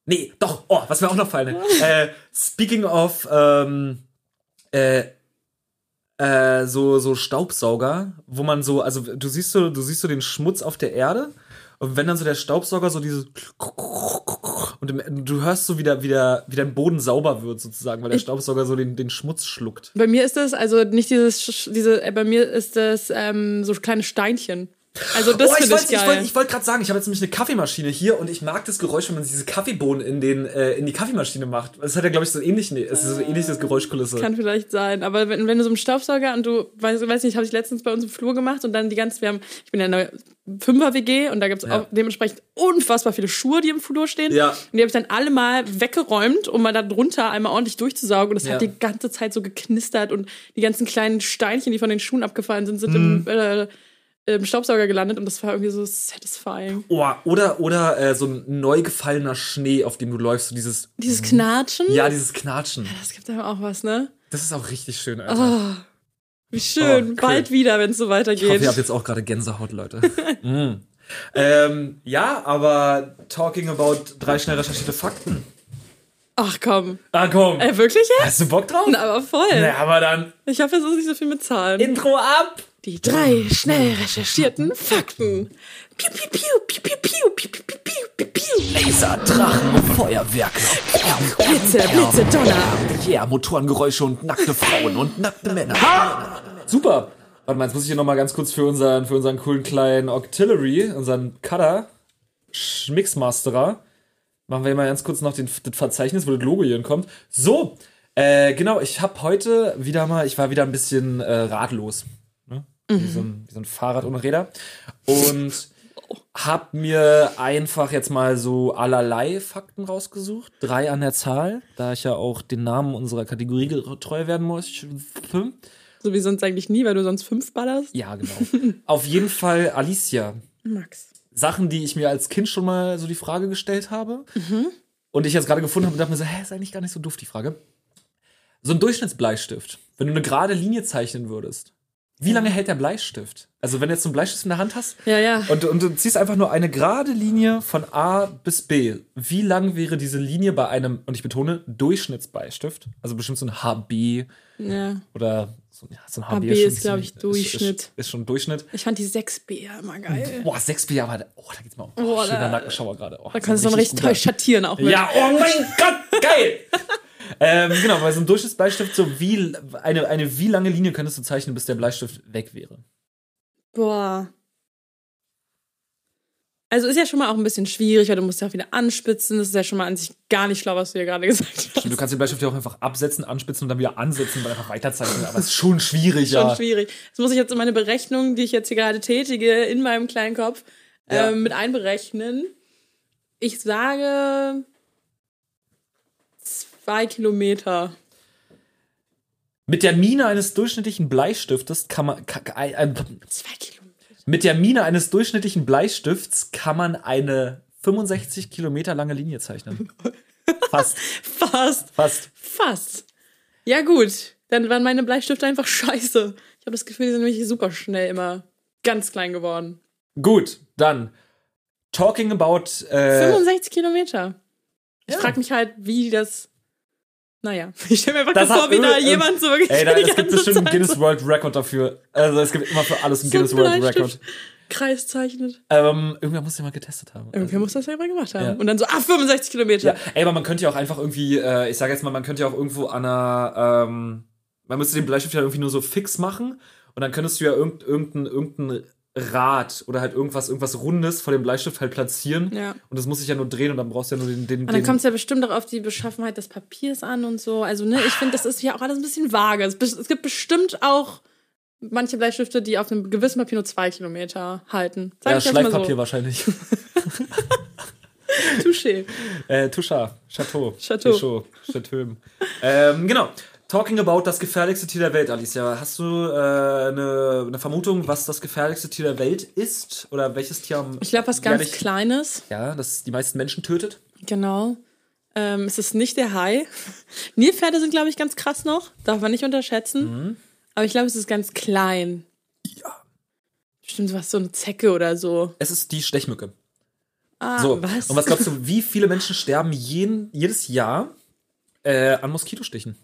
nee, doch, oh, was mir auch noch fallen. äh, speaking of, ähm, äh, äh, so, so Staubsauger, wo man so, also du siehst so, du siehst so den Schmutz auf der Erde und wenn dann so der Staubsauger so dieses und du hörst so wieder, wieder, wie dein Boden sauber wird sozusagen, weil der Staubsauger so den, den Schmutz schluckt. Bei mir ist das also nicht dieses, diese, äh, bei mir ist das ähm, so kleine Steinchen. Also das oh, ich wollte ich wollt, ich wollt gerade sagen, ich habe jetzt nämlich eine Kaffeemaschine hier und ich mag das Geräusch, wenn man diese Kaffeebohnen in, den, äh, in die Kaffeemaschine macht. Das hat ja, glaube ich, so ähnlich, es ist so ähnliches Geräuschkulisse. Kann vielleicht sein, aber wenn, wenn du so einen Staubsauger und du, weiß, weiß nicht, habe ich letztens bei uns im Flur gemacht und dann die ganzen, wir haben, ich bin ja in einer Fünfer-WG und da gibt's Ja. auch dementsprechend unfassbar viele Schuhe, die im Flur stehen. Ja. Und die habe ich dann alle mal weggeräumt, um mal da drunter einmal ordentlich durchzusaugen. Und das Ja. hat die ganze Zeit so geknistert und die ganzen kleinen Steinchen, die von den Schuhen abgefallen sind, sind Mhm. im, äh, im Staubsauger gelandet und das war irgendwie so satisfying. Oh, oder oder äh, so ein neu gefallener Schnee, auf dem du läufst, so dieses Dieses Knatschen, Mhm. ja, dieses Knatschen. das gibt einem auch was, ne? Das ist auch richtig schön, Alter. Oh, wie schön. Oh, cool. Bald wieder, wenn es so ich hoffe, weitergeht. ihr habt jetzt auch gerade Gänsehaut, Leute. mm. ähm, ja, aber talking about drei schnell recherchierte Fakten. Ach komm. Ah, komm. Äh, wirklich jetzt? Hast du Bock drauf? Na, aber voll. Na, aber dann Ich habe jetzt auch nicht so viel mit Zahlen. Intro ab. Die drei schnell recherchierten Fakten. Piu, piu, piu, piu, piu, piu, piu, piu, piu, piu, piu. Laser, Drachen und Feuerwerke. Blitze, Blitze, Donner. Yeah, Motorengeräusche und nackte Frauen und nackte Männer. Super. Warte mal, jetzt muss ich hier nochmal ganz kurz für unseren, für unseren coolen kleinen Auxiliary, unseren Cutter, Mixmasterer, machen wir mal ganz kurz noch den, das Verzeichnis, wo das Logo hier kommt. So, äh, genau, ich habe heute wieder mal, ich war wieder ein bisschen äh, ratlos. Wie, so ein, wie so ein Fahrrad ohne Räder. Und hab mir einfach jetzt mal so allerlei Fakten rausgesucht. Drei an der Zahl, da ich ja auch den Namen unserer Kategorie getreu werden muss. Fünf. So wie sonst eigentlich nie, weil du sonst fünf ballerst. Ja, genau. Auf jeden Fall Alicia. Max. Sachen, die ich mir als Kind schon mal so die Frage gestellt habe. Und ich jetzt gerade gefunden habe und dachte mir so, hä, ist eigentlich gar nicht so doof, die Frage. So ein Durchschnittsbleistift, wenn du eine gerade Linie zeichnen würdest, wie lange hält der Bleistift? Also wenn du jetzt so einen Bleistift in der Hand hast Ja, ja. und, und du ziehst einfach nur eine gerade Linie von A bis B. Wie lang wäre diese Linie bei einem, und ich betone, Durchschnittsbleistift? Also bestimmt so ein HB ja. oder so, ja, so ein HB, HB schon ist, glaub ich, Durchschnitt. Ist, ist schon Durchschnitt. Ich fand die 6B ja immer geil. Boah, 6B, aber oh, da geht's mal um. Oh, Boah, schöner da- Nackenschauer gerade. Oh, Da kannst du dann richtig toll schattieren auch mit. Ja, oh mein Gott, geil! ähm, genau, bei so einem Durchschnittsbleistift, so wie eine, eine wie lange Linie könntest du zeichnen, bis der Bleistift weg wäre? Boah. Also ist ja schon mal auch ein bisschen schwierig, weil du musst ja auch wieder anspitzen. Das ist ja schon mal an sich gar nicht schlau, was du hier gerade gesagt hast. Du kannst den Bleistift ja auch einfach absetzen, anspitzen und dann wieder ansetzen und einfach weiterzeichnen. Aber es ist schon schwierig, Schon ja. schwierig. Das muss ich jetzt in meine Berechnung, die ich jetzt hier gerade tätige, in meinem kleinen Kopf Ja. ähm, mit einberechnen. Ich sage zwei Kilometer. Mit der Mine eines durchschnittlichen Bleistiftes kann man. Ka, ka, äh, Zwei Kilometer. mit der Mine eines durchschnittlichen Bleistifts kann man eine 65 Kilometer lange Linie zeichnen. Fast, Fast. fast. Fast. Ja, gut. Dann waren meine Bleistifte einfach scheiße. Ich habe das Gefühl, die sind nämlich super schnell immer ganz klein geworden. Gut, dann. Talking about. Äh, 65 Kilometer. Ich ja. frage mich halt, wie das. Naja, ich stelle mir einfach Das vor, wie da jemand so wirklich Ey, da, es gibt bestimmt einen Guinness World Record dafür. Also es gibt immer für alles einen so Guinness World Record. Kreis zeichnet. Ähm, irgendwer muss den mal getestet haben. Irgendwer muss das ja mal gemacht haben. Ja. Und dann so, ah, 65 Kilometer. Ja, ey, aber man könnte ja auch einfach irgendwie, äh, ich sage jetzt mal, man könnte ja auch irgendwo an einer, ähm, man müsste den Bleistift ja irgendwie nur so fix machen und dann könntest du ja irgend, irgendein, irgendein Rad oder halt irgendwas, irgendwas Rundes vor dem Bleistift halt platzieren. Ja. Und das muss sich ja nur drehen und dann brauchst du ja nur den, den, Und dann kommt es ja bestimmt auch auf die Beschaffenheit des Papiers an und so. Also, ne, ich finde, das ist ja auch alles ein bisschen vage. Es, es gibt bestimmt auch manche Bleistifte, die auf einem gewissen Papier nur zwei Kilometer halten. Sag ja, ich Schleifpapier so. wahrscheinlich. Touché. Äh, Touchard, Chateau. Chateau. Chateau. Chateau. ähm, genau. Talking about das gefährlichste Tier der Welt, Alicia. Hast du äh, eine, eine Vermutung, was das gefährlichste Tier der Welt ist? Oder welches Tier am Ich glaube, was ganz Kleines. Ja, das die meisten Menschen tötet? Genau. Ähm, es ist nicht der Hai. Nilpferde sind, glaube ich, ganz krass noch. Darf man nicht unterschätzen. Aber ich glaube, es ist ganz klein. Ja. Bestimmt was, so eine Zecke oder so. Es ist die Stechmücke. Ah, So, was? und was glaubst du, wie viele Menschen sterben jeden, jedes Jahr äh, an Moskitostichen?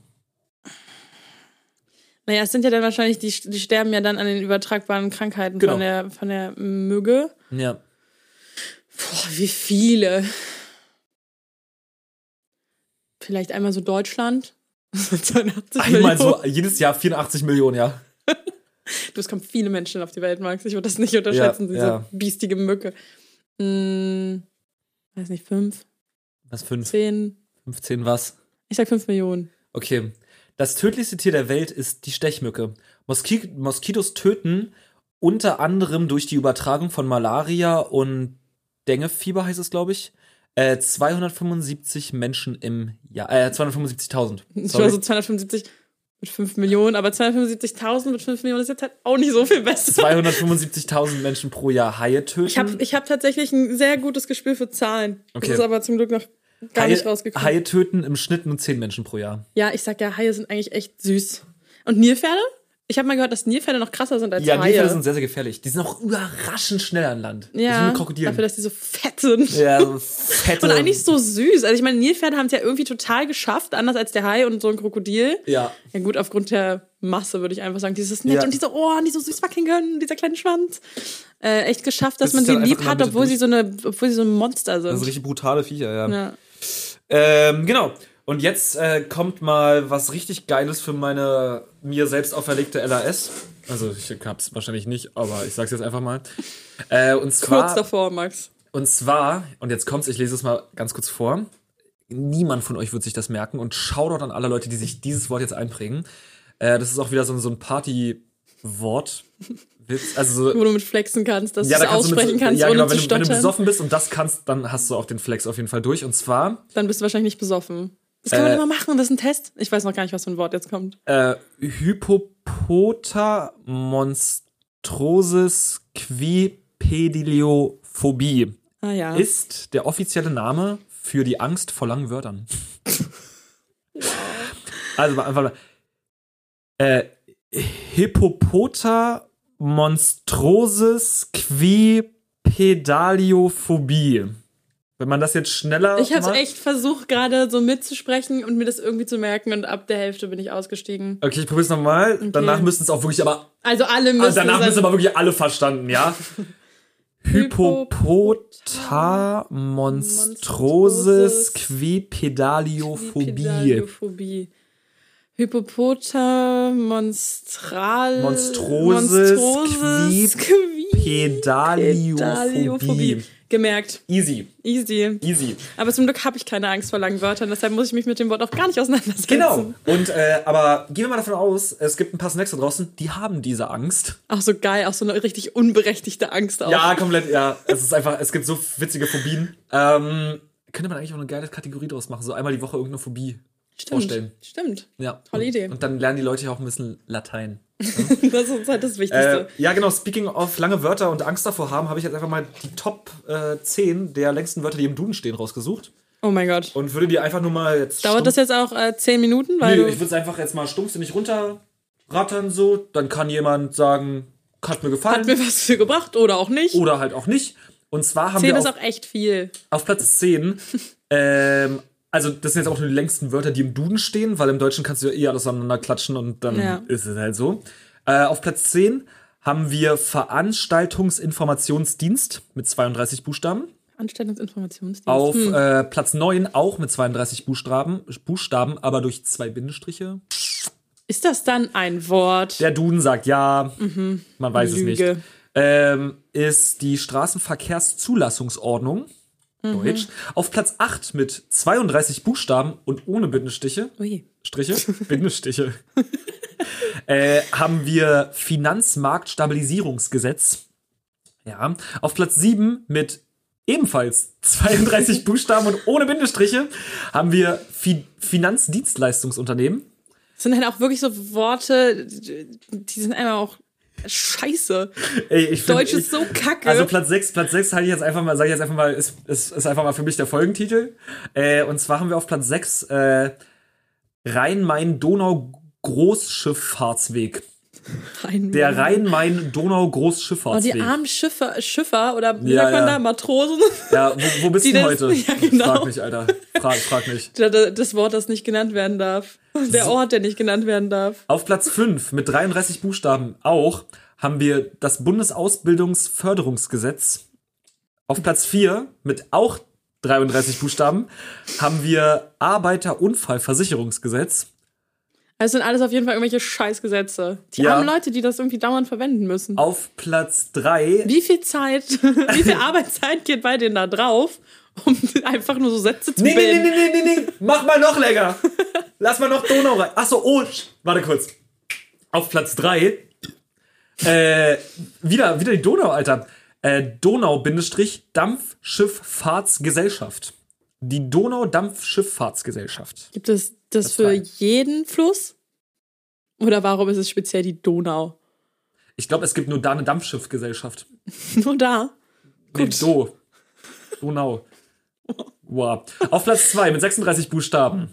Naja, es sind ja dann wahrscheinlich, die, die sterben ja dann an den übertragbaren Krankheiten Genau. von, der, von der Mücke. Ja. Boah, wie viele? Vielleicht einmal so Deutschland. 82 Einmal so, Millionen. jedes Jahr 84 Millionen, ja. Du, es kommen viele Menschen auf die Welt, Max. Ich würde das nicht unterschätzen, Ja, diese ja. biestige Mücke. Hm, weiß nicht, fünf, Was, fünf, zehn. 15 was? Ich sag fünf Millionen. Okay. Das tödlichste Tier der Welt ist die Stechmücke. Moski Moskitos töten unter anderem durch die Übertragung von Malaria und Dengefieber heißt es, glaube ich, äh, 275 Menschen im Jahr. Äh, 275.000. Ich war so 275 mit 5 Millionen, aber 275.000 mit 5 Millionen ist jetzt halt auch nicht so viel besser. 275.000 Menschen pro Jahr Haie töten. Ich habe ich hab tatsächlich ein sehr gutes Gespür für Zahlen. Okay. Das ist aber zum Glück noch gar nicht Haie, rausgekommen. Haie töten im Schnitt nur 10 Menschen pro Jahr. Ja, ich sag ja, Haie sind eigentlich echt süß. Und Nilpferde? Ich habe mal gehört, dass Nilpferde noch krasser sind als Ja, Haie. Nilpferde sind sehr, sehr gefährlich. Die sind auch überraschend schnell an Land. Die sind ja, wie Krokodilen. dafür, dass die so fett sind. ja, so fette. Und eigentlich so süß. Also ich meine, Nilpferde haben es ja irgendwie total geschafft, anders als der Hai und so ein Krokodil. Ja. Ja gut, aufgrund der Masse würde ich einfach sagen, dieses nett Ja. und diese Ohren, die so süß wackeln können, dieser kleine Schwanz. Äh, echt geschafft, dass Das man sie lieb hat, obwohl sie so eine, obwohl sie so ein Monster sind. Das sind richtig brutale Viecher, ja. ja. Ähm, genau. Und jetzt äh, kommt mal was richtig Geiles für meine mir selbst auferlegte LAS. Also ich hab's wahrscheinlich nicht, aber ich sag's jetzt einfach mal. Äh, und Kurz zwar, davor, Max. und zwar, und jetzt kommt's, ich lese es mal ganz kurz vor. Niemand von euch wird sich das merken und Shoutout an alle Leute, die sich dieses Wort jetzt einprägen. Äh, das ist auch wieder so, ein- so ein Party-Wort. Witz. Also so, Wo du mit flexen kannst, dass ja, du es aussprechen mit, kannst, ja, ohne genau, zu wenn du, wenn du stottern. besoffen bist und das kannst, dann hast du auch den Flex auf jeden Fall durch. Und zwar Dann bist du wahrscheinlich nicht besoffen. Das kann man Äh, immer machen, das ist ein Test. Ich weiß noch gar nicht, was für ein Wort jetzt kommt. äh, Hypopota monstrosis quipediliophobie Ah ja. ist der offizielle Name für die Angst vor langen Wörtern. also einfach mal. Äh, Hippopota monstrosis quipedaliophobie. Wenn man das jetzt schneller Ich habe echt versucht, gerade so mitzusprechen und mir das irgendwie zu merken und ab der Hälfte bin ich ausgestiegen. Okay, ich probier's nochmal. Danach müssten es auch wirklich aber Also alle Ah, müssen danach sein- müssen aber wirklich alle verstanden, ja? Hypopota monstrosis quipedaliophobie. Hypopota monstral Monstrosis monstroses Pedaliophobie. Pedaliophobie. Gemerkt. Easy, Easy. easy. Aber zum Glück habe ich keine Angst vor langen Wörtern, deshalb muss ich mich mit dem Wort auch gar nicht auseinandersetzen. Genau. Und äh, aber gehen wir mal davon aus, es gibt ein paar Snacks da draußen, die haben diese Angst. Auch so geil, auch so eine richtig unberechtigte Angst auch. Ja, komplett, ja. Es ist einfach, es gibt so witzige Phobien. Ähm, könnte man eigentlich auch eine geile Kategorie draus machen, so einmal die Woche irgendeine Phobie stimmt. vorstellen. Stimmt. Ja. Tolle Idee. Und dann lernen die Leute ja auch ein bisschen Latein. Das ist halt das Wichtigste. Äh, ja, genau. Speaking of lange Wörter und Angst davor haben, habe ich jetzt einfach mal die Top äh, 10 der längsten Wörter, die im Duden stehen, rausgesucht. oh mein Gott. Und würde die einfach nur mal jetzt. Dauert das jetzt auch äh, zehn Minuten? Weil du- ich würde es einfach jetzt mal stumpfsinnig runterrattern, so. Dann kann jemand sagen, hat mir gefallen. hat mir was für gebracht oder auch nicht. oder halt auch nicht. Und zwar haben Zehn wir ist auf, auch echt viel. auf Platz 10, ähm, also das sind jetzt auch nur die längsten Wörter, die im Duden stehen, weil im Deutschen kannst du ja eh alles aneinander klatschen und dann Ja. ist es halt so. Äh, auf Platz 10 haben wir Veranstaltungsinformationsdienst mit 32 Buchstaben. Anstellungsinformationsdienst. Auf Hm. äh, Platz 9 auch mit 32 Buchstaben, Buchstaben, aber durch zwei Bindestriche. Ist das dann ein Wort? Der Duden sagt ja, man weiß es Mhm. Lüge. nicht. Ähm, ist die Straßenverkehrszulassungsordnung. Mhm. Deutsch. Auf Platz 8 mit 32 Buchstaben und ohne Bindestriche. Ui. Striche? Bindestriche. äh, haben wir Finanzmarktstabilisierungsgesetz. Ja. Auf Platz 7 mit ebenfalls 32 Buchstaben und ohne Bindestriche haben wir Fi Finanzdienstleistungsunternehmen. Das sind halt auch wirklich so Worte, die sind einfach auch scheiße. Ey, ich find, Deutsch ich, ist so kacke. Also Platz 6, Platz 6 halte ich jetzt einfach mal, sage ich jetzt einfach mal, ist, ist, ist einfach mal für mich der Folgentitel. Äh, und zwar haben wir auf Platz 6 äh, Rhein-Main-Donau-Großschifffahrtsweg. Ein Der Mann. Oh, Rhein-Main-Donau-Großschifffahrtsweg. die armen Schiffer, Schiffer oder wie Ja, sagt man ja. da, Matrosen. ja, wo, wo bist du heute? Ja, genau. Frag mich, Alter. Frag, frag mich. Das Wort, das nicht genannt werden darf. Der Ort, der nicht genannt werden darf. Auf Platz 5 mit 33 Buchstaben auch haben wir das Bundesausbildungsförderungsgesetz. Auf Platz 4 mit auch 33 Buchstaben haben wir Arbeiterunfallversicherungsgesetz. Also sind alles auf jeden Fall irgendwelche Scheißgesetze. Die Ja. armen Leute, die das irgendwie dauernd verwenden müssen. Auf Platz 3 Wie viel Zeit, wie viel Arbeitszeit geht bei denen da drauf, um einfach nur so Sätze zu Nee, nee, bilden? nee, nee, nee, nee, mach mal noch länger. Lass mal noch Donau rein. Achso, oh, warte kurz. Auf Platz 3 äh, wieder, wieder die Donau, Alter. Äh, Donau-Dampfschifffahrtsgesellschaft. Die Donau-Dampfschifffahrtsgesellschaft. Gibt es das, Das für war- jeden Fluss? Oder warum ist es speziell die Donau? Ich glaube, es gibt nur da eine Dampfschiffgesellschaft. Nur da. Nee, Gut. Do. Donau. Wow. Auf Platz 2 mit 36 Buchstaben.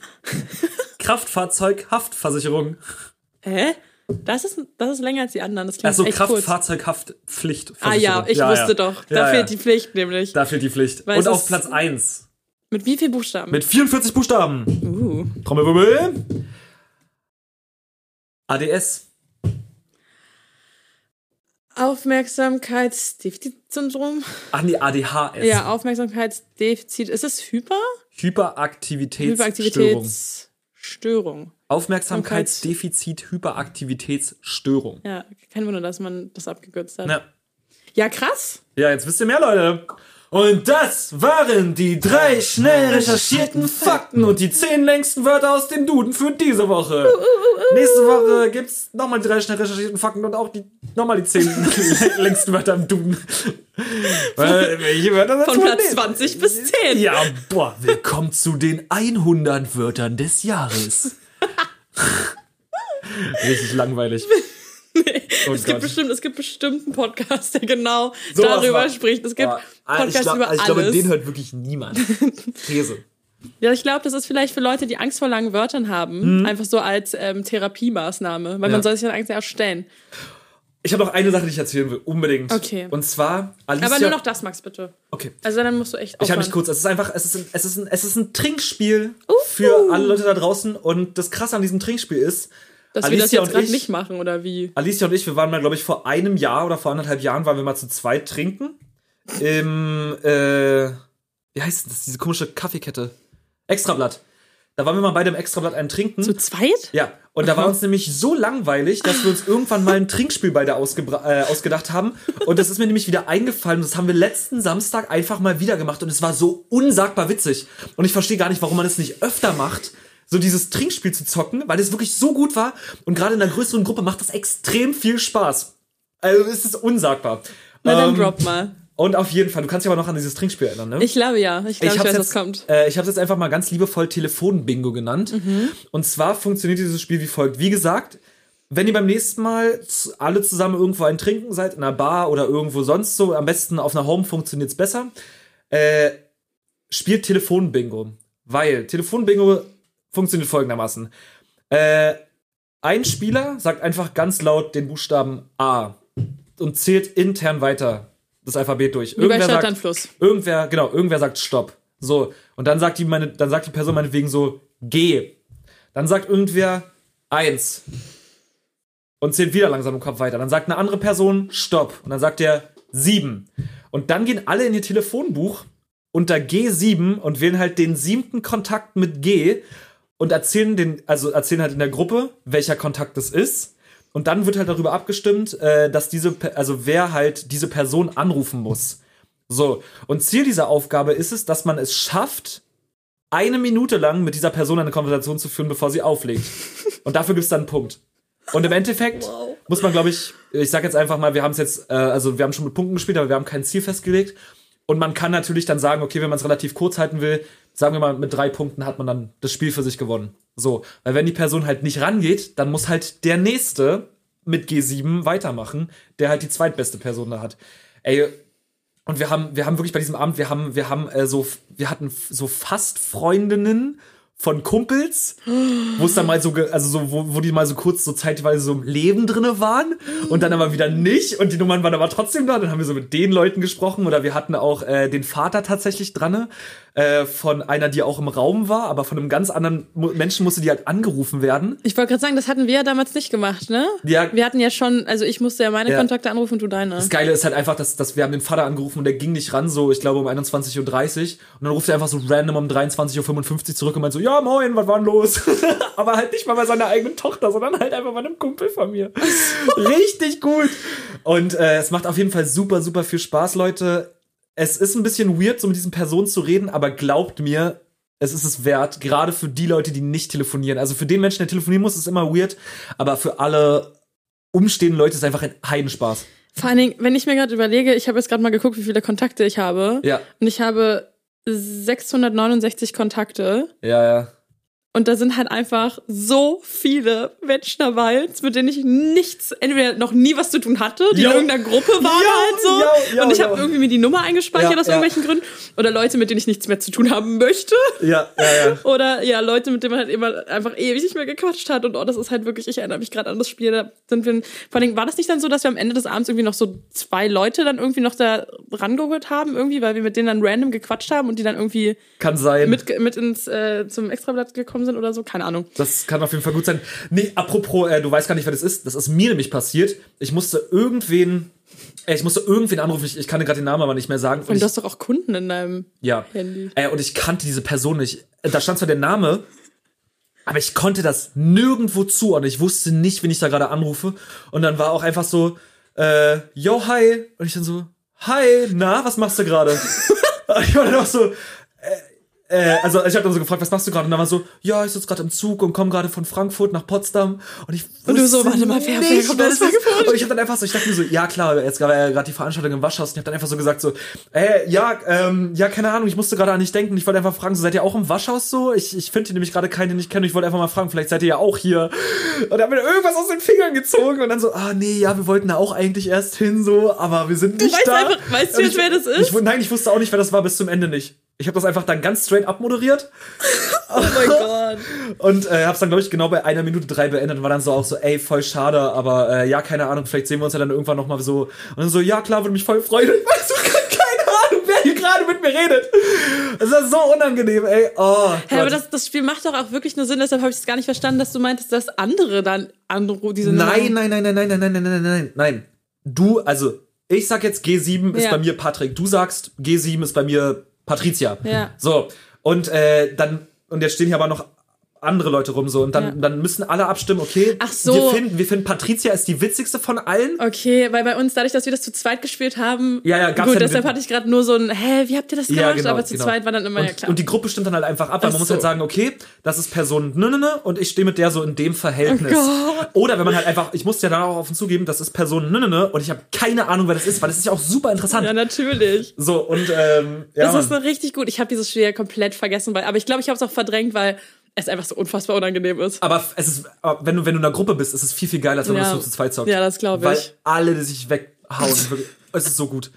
Kraftfahrzeug, Haftversicherung. Hä? Das ist, das ist länger als die anderen. Das klingt Also echt kurz. Kraftfahrzeughaftpflicht. Ah ja, ich wusste doch. Da Ja, fehlt ja. die Pflicht nämlich. Da fehlt die Pflicht. Weil Und auf Platz 1 Mit wie viel Buchstaben? mit 44 Buchstaben. uh. Trommelwirbel. ADS. Aufmerksamkeitsdefizitsyndrom? Ach nee, ADHS. Ja, Aufmerksamkeitsdefizit. Ist es Hyper? Hyperaktivitätsstörung. Hyperaktivitätsstörung. Aufmerksamkeitsdefizit, Hyperaktivitätsstörung. Ja, kein Wunder, dass man das abgekürzt hat. Ja, Ja. krass. ja, jetzt wisst ihr mehr, Leute. Und das waren die drei schnell recherchierten Fakten und die zehn längsten Wörter aus dem Duden für diese Woche. Nächste Woche gibt's nochmal die drei schnell recherchierten Fakten und auch die nochmal die zehn längsten Wörter im Duden. Weil, welche Wörter Von Platz 20 bis 10. Ja, boah, willkommen zu den 100 Wörtern des Jahres. Richtig langweilig. Oh es, gibt bestimmt, es gibt bestimmt einen Podcast, der genau Sowas darüber spricht. Es gibt Boah, Podcasts ich glaub- über ich alles. glaube, den hört wirklich niemand. These. ja, ich glaube, das ist vielleicht für Leute, die Angst vor langen Wörtern haben, einfach so als ähm, Therapiemaßnahme, weil Mhm. Ja. man soll sich dann Angst erstellen. Ich habe noch eine Sache, die ich erzählen will, unbedingt. Okay. Und zwar Alicia. Aber nur noch das, Max, bitte. Okay. Also dann musst du echt Ich habe aufhören. mich kurz, es ist einfach, es ist ein, es ist ein, es ist ein Trinkspiel für alle Leute da draußen und das Krasse an diesem Trinkspiel ist, Dass wir das Alicia jetzt gerade ich- nicht machen, oder wie? Alicia und ich, wir waren mal, glaube ich, vor einem Jahr oder vor anderthalb Jahren waren wir mal zu zweit trinken. Im, äh, wie heißt das, diese komische Kaffeekette? Extrablatt. Da waren wir mal beide im Extrablatt ein Trinken. Zu zweit? Ja, und da war uns nämlich so langweilig, dass wir uns irgendwann mal ein Trinkspiel beide äh, ausgedacht haben. Und das ist mir nämlich wieder eingefallen. Das haben wir letzten Samstag einfach mal wieder gemacht. Und es war so unsagbar witzig. Und ich verstehe gar nicht, warum man es nicht öfter macht, so dieses Trinkspiel zu zocken, weil es wirklich so gut war. Und gerade in einer größeren Gruppe macht das extrem viel Spaß. Also es ist unsagbar. Na dann Ähm, drop mal. Und auf jeden Fall, du kannst dich aber noch an dieses Trinkspiel erinnern, ne? Ich glaube ja. Ich glaube, ich, hab's weiß, jetzt, was kommt. Äh, ich habe es jetzt einfach mal ganz liebevoll Telefon-Bingo genannt. Mhm. Und zwar funktioniert dieses Spiel wie folgt. Wie gesagt, wenn ihr beim nächsten Mal alle zusammen irgendwo ein Trinken seid, in einer Bar oder irgendwo sonst so, am besten auf einer Home funktioniert es besser, äh, spielt Telefon-Bingo. Weil Telefon-Bingo funktioniert folgendermaßen. Äh, ein Spieler sagt einfach ganz laut den Buchstaben A und zählt intern weiter das Alphabet durch. Wie Irgendwer sagt, Fluss. Irgendwer, genau, irgendwer sagt Stopp. So. Und dann sagt die, meine, dann sagt die Person meinetwegen so, geh. Dann sagt irgendwer eins. Und zählt wieder langsam im Kopf weiter. Dann sagt eine andere Person Stopp. Und dann sagt der sieben. Und dann gehen alle in ihr Telefonbuch unter G7 und wählen halt den siebten Kontakt mit G und erzählen den, also erzählen halt in der Gruppe, welcher Kontakt das ist. Und dann wird halt darüber abgestimmt, äh, dass diese, also wer halt diese Person anrufen muss. So. Und Ziel dieser Aufgabe ist es, dass man es schafft, eine Minute lang mit dieser Person eine Konversation zu führen, bevor sie auflegt. Und dafür gibt es dann einen Punkt. Und im Endeffekt Wow. muss man, glaube ich, ich sag jetzt einfach mal, wir haben es jetzt, äh, also wir haben schon mit Punkten gespielt, aber wir haben kein Ziel festgelegt. Und man kann natürlich dann sagen, okay, wenn man es relativ kurz halten will, sagen wir mal, mit drei Punkten hat man dann das Spiel für sich gewonnen. So, weil wenn die Person halt nicht rangeht, dann muss halt der Nächste mit G7 weitermachen, der halt die zweitbeste Person da hat. Ey, und wir haben, wir haben wirklich bei diesem Abend, wir haben, wir haben äh, so, wir hatten so fast Freundinnen von Kumpels, wo es dann mal so, also so, wo, wo die mal so kurz so zeitweise so im Leben drinne waren und dann aber wieder nicht und die Nummern waren aber trotzdem da. Dann haben wir so mit den Leuten gesprochen oder wir hatten auch äh, den Vater tatsächlich dran äh, von einer, die auch im Raum war, aber von einem ganz anderen Menschen musste die halt angerufen werden. Ich wollte gerade sagen, das hatten wir ja damals nicht gemacht, ne? Ja. Wir hatten ja schon, also ich musste ja meine Ja. Kontakte anrufen und du deine. Das Geile ist halt einfach, dass, dass wir haben den Vater angerufen und der ging nicht ran, so ich glaube um 21.30 Uhr und dann ruft er einfach so random um 23.55 Uhr zurück und meint so, ja moin, was war denn los? Aber halt nicht mal bei seiner eigenen Tochter, sondern halt einfach bei einem Kumpel von mir. Richtig gut. Und äh, es macht auf jeden Fall super, super viel Spaß, Leute. Es ist ein bisschen weird, so mit diesen Personen zu reden, aber glaubt mir, es ist es wert, gerade für die Leute, die nicht telefonieren. Also für den Menschen, der telefonieren muss, ist es immer weird, aber für alle umstehenden Leute ist es einfach ein Heidenspaß. Vor allen Dingen, wenn ich mir gerade überlege, ich habe jetzt gerade mal geguckt, wie viele Kontakte ich habe. Ja. Und ich habe 669 Kontakte. Ja, ja. Und da sind halt einfach so viele Menschen dabei, mit denen ich nichts, entweder noch nie was zu tun hatte, die Jo. in irgendeiner Gruppe waren Jo, halt so. jo, und ich habe irgendwie mir die Nummer eingespeichert Ja, aus ja. irgendwelchen Gründen. Oder Leute, mit denen ich nichts mehr zu tun haben möchte. Ja, ja, ja. Oder ja, Leute, mit denen man halt immer einfach ewig nicht mehr gequatscht hat. Und oh, das ist halt wirklich, ich erinnere mich gerade an das Spiel. Da sind wir, vor allem war das nicht dann so, dass wir am Ende des Abends irgendwie noch so zwei Leute dann irgendwie noch da rangeholt haben, irgendwie, weil wir mit denen dann random gequatscht haben und die dann irgendwie Kann sein. mit, mit ins äh, zum Extrablatt gekommen sind oder so, keine Ahnung. Das kann auf jeden Fall gut sein. Nee, apropos, äh, du weißt gar nicht, wer das ist. Das ist mir nämlich passiert. Ich musste irgendwen, äh, ich musste irgendwen anrufen. Ich, ich kann dir gerade den Namen aber nicht mehr sagen. Und ich, du hast doch auch Kunden in deinem ja. Handy. Äh, und ich kannte diese Person nicht. Äh, Da stand zwar der Name, aber ich konnte das nirgendwo zuordnen. Ich wusste nicht, wen ich da gerade anrufe. Und dann war auch einfach so, äh, yo, hi. Und ich dann so, hi, na, was machst du gerade? Und ich war dann auch so, äh, also ich habe dann so gefragt, was machst du gerade? Und dann war so, ja, ich sitze gerade im Zug und komme gerade von Frankfurt nach Potsdam. Und ich Und du so, warte mal, wer- wer kommt aus das ist. Frankfurt? Und ich habe dann einfach so, ich dachte mir so, ja klar, jetzt war ja gerade die Veranstaltung im Waschhaus. Und ich habe dann einfach so gesagt so, äh, ja, ähm, ja, keine Ahnung, ich musste gerade an dich denken. Ich wollte einfach fragen, so seid ihr auch im Waschhaus so? Ich, ich finde nämlich gerade keinen, den ich kenne. Ich wollte einfach mal fragen, vielleicht seid ihr ja auch hier. Und er hat mir irgendwas aus den Fingern gezogen und dann so, ah nee, ja, wir wollten da auch eigentlich erst hin so, aber wir sind nicht weißt da. einfach- weißt du jetzt, ich- wer das ist? Ich, nein, ich wusste auch nicht, wer das war bis zum Ende nicht. Ich habe das einfach dann ganz straight abmoderiert Oh mein Gott. und äh, hab's dann, glaube ich, genau bei einer Minute drei beendet und war dann so auch so, ey, voll schade, aber äh, ja, keine Ahnung, vielleicht sehen wir uns ja dann irgendwann nochmal so. Und dann so, ja, klar, würde mich voll freuen. Ich weiß so keine Ahnung, wer hier gerade mit mir redet. Das ist so unangenehm, ey. Oh, Hä, aber das, das Spiel macht doch auch wirklich nur Sinn, deshalb habe ich es gar nicht verstanden, dass du meintest, dass andere dann anrufen, diese nein, nein, nein, nein, nein, nein, nein, nein, nein, nein, nein. Du, also, ich sag jetzt G7 ist Ja. bei mir Patrick. Du sagst G7 ist bei mir Patricia. Ja. So. Und äh, dann, und jetzt stehen hier aber noch andere Leute rum so und dann, Ja. dann müssen alle abstimmen, okay, Ach so. wir finden, wir finden Patricia ist die witzigste von allen. Okay, weil bei uns, dadurch, dass wir das zu zweit gespielt haben, Ja, ja, gab's gut, ja deshalb hatte ich gerade nur so ein, hä, wie habt ihr das gemacht? aber zu genau. zweit war dann immer, und, ja klar. Und die Gruppe stimmt dann halt einfach ab, weil Ach man muss so. halt sagen, okay, das ist Person ne, ne, ne, und ich stehe mit der so in dem Verhältnis. Oh. Oder wenn man halt einfach, ich musste ja dann auch offen zugeben, das ist Person ne, ne, ne, und ich habe keine Ahnung, wer das ist, weil das ist ja auch super interessant. ja, natürlich. So, und ähm, ja, das ist noch richtig gut. Ich habe dieses Spiel ja komplett vergessen, weil, aber ich glaube, ich habe es auch verdrängt, weil es einfach so unfassbar unangenehm ist. aber es ist, aber wenn du, wenn du in einer Gruppe bist, ist es viel, viel geiler, als wenn Ja. du das so zu zweit zockt. Ja, das glaub Weil ich. alle, die sich weghauen, es ist so gut.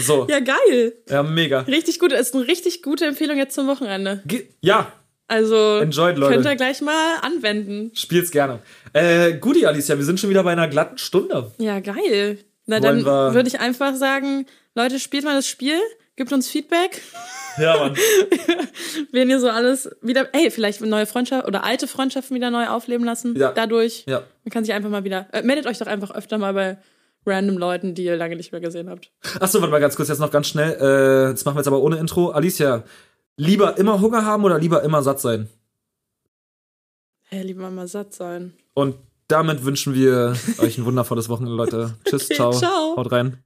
So, ja, Ja, geil. mega. Richtig gut. Ist eine richtig gute Empfehlung jetzt zum Wochenende. Ge ja, Also Enjoyed, Leute. könnt ihr gleich mal anwenden. spiel's gerne. Äh, Guti, Alicia, wir sind schon wieder bei einer glatten Stunde. Ja, geil. Na, Wollen dann würde ich einfach sagen, Leute, spielt mal das Spiel, gebt uns Feedback, Ja, Mann. wenn ihr so alles wieder, ey, vielleicht neue Freundschaft oder alte Freundschaften wieder neu aufleben lassen. Ja. Dadurch. Ja. Man kann sich einfach mal wieder, äh, meldet euch doch einfach öfter mal bei random Leuten, die ihr lange nicht mehr gesehen habt. Achso, warte mal ganz kurz, jetzt noch ganz schnell. Äh, das machen wir jetzt aber ohne Intro. Alicia, lieber immer Hunger haben oder lieber immer satt sein? Hey, lieber mal satt sein. Und damit wünschen wir euch ein wundervolles Wochenende, Leute. Tschüss, Okay, ciao. ciao. Haut rein.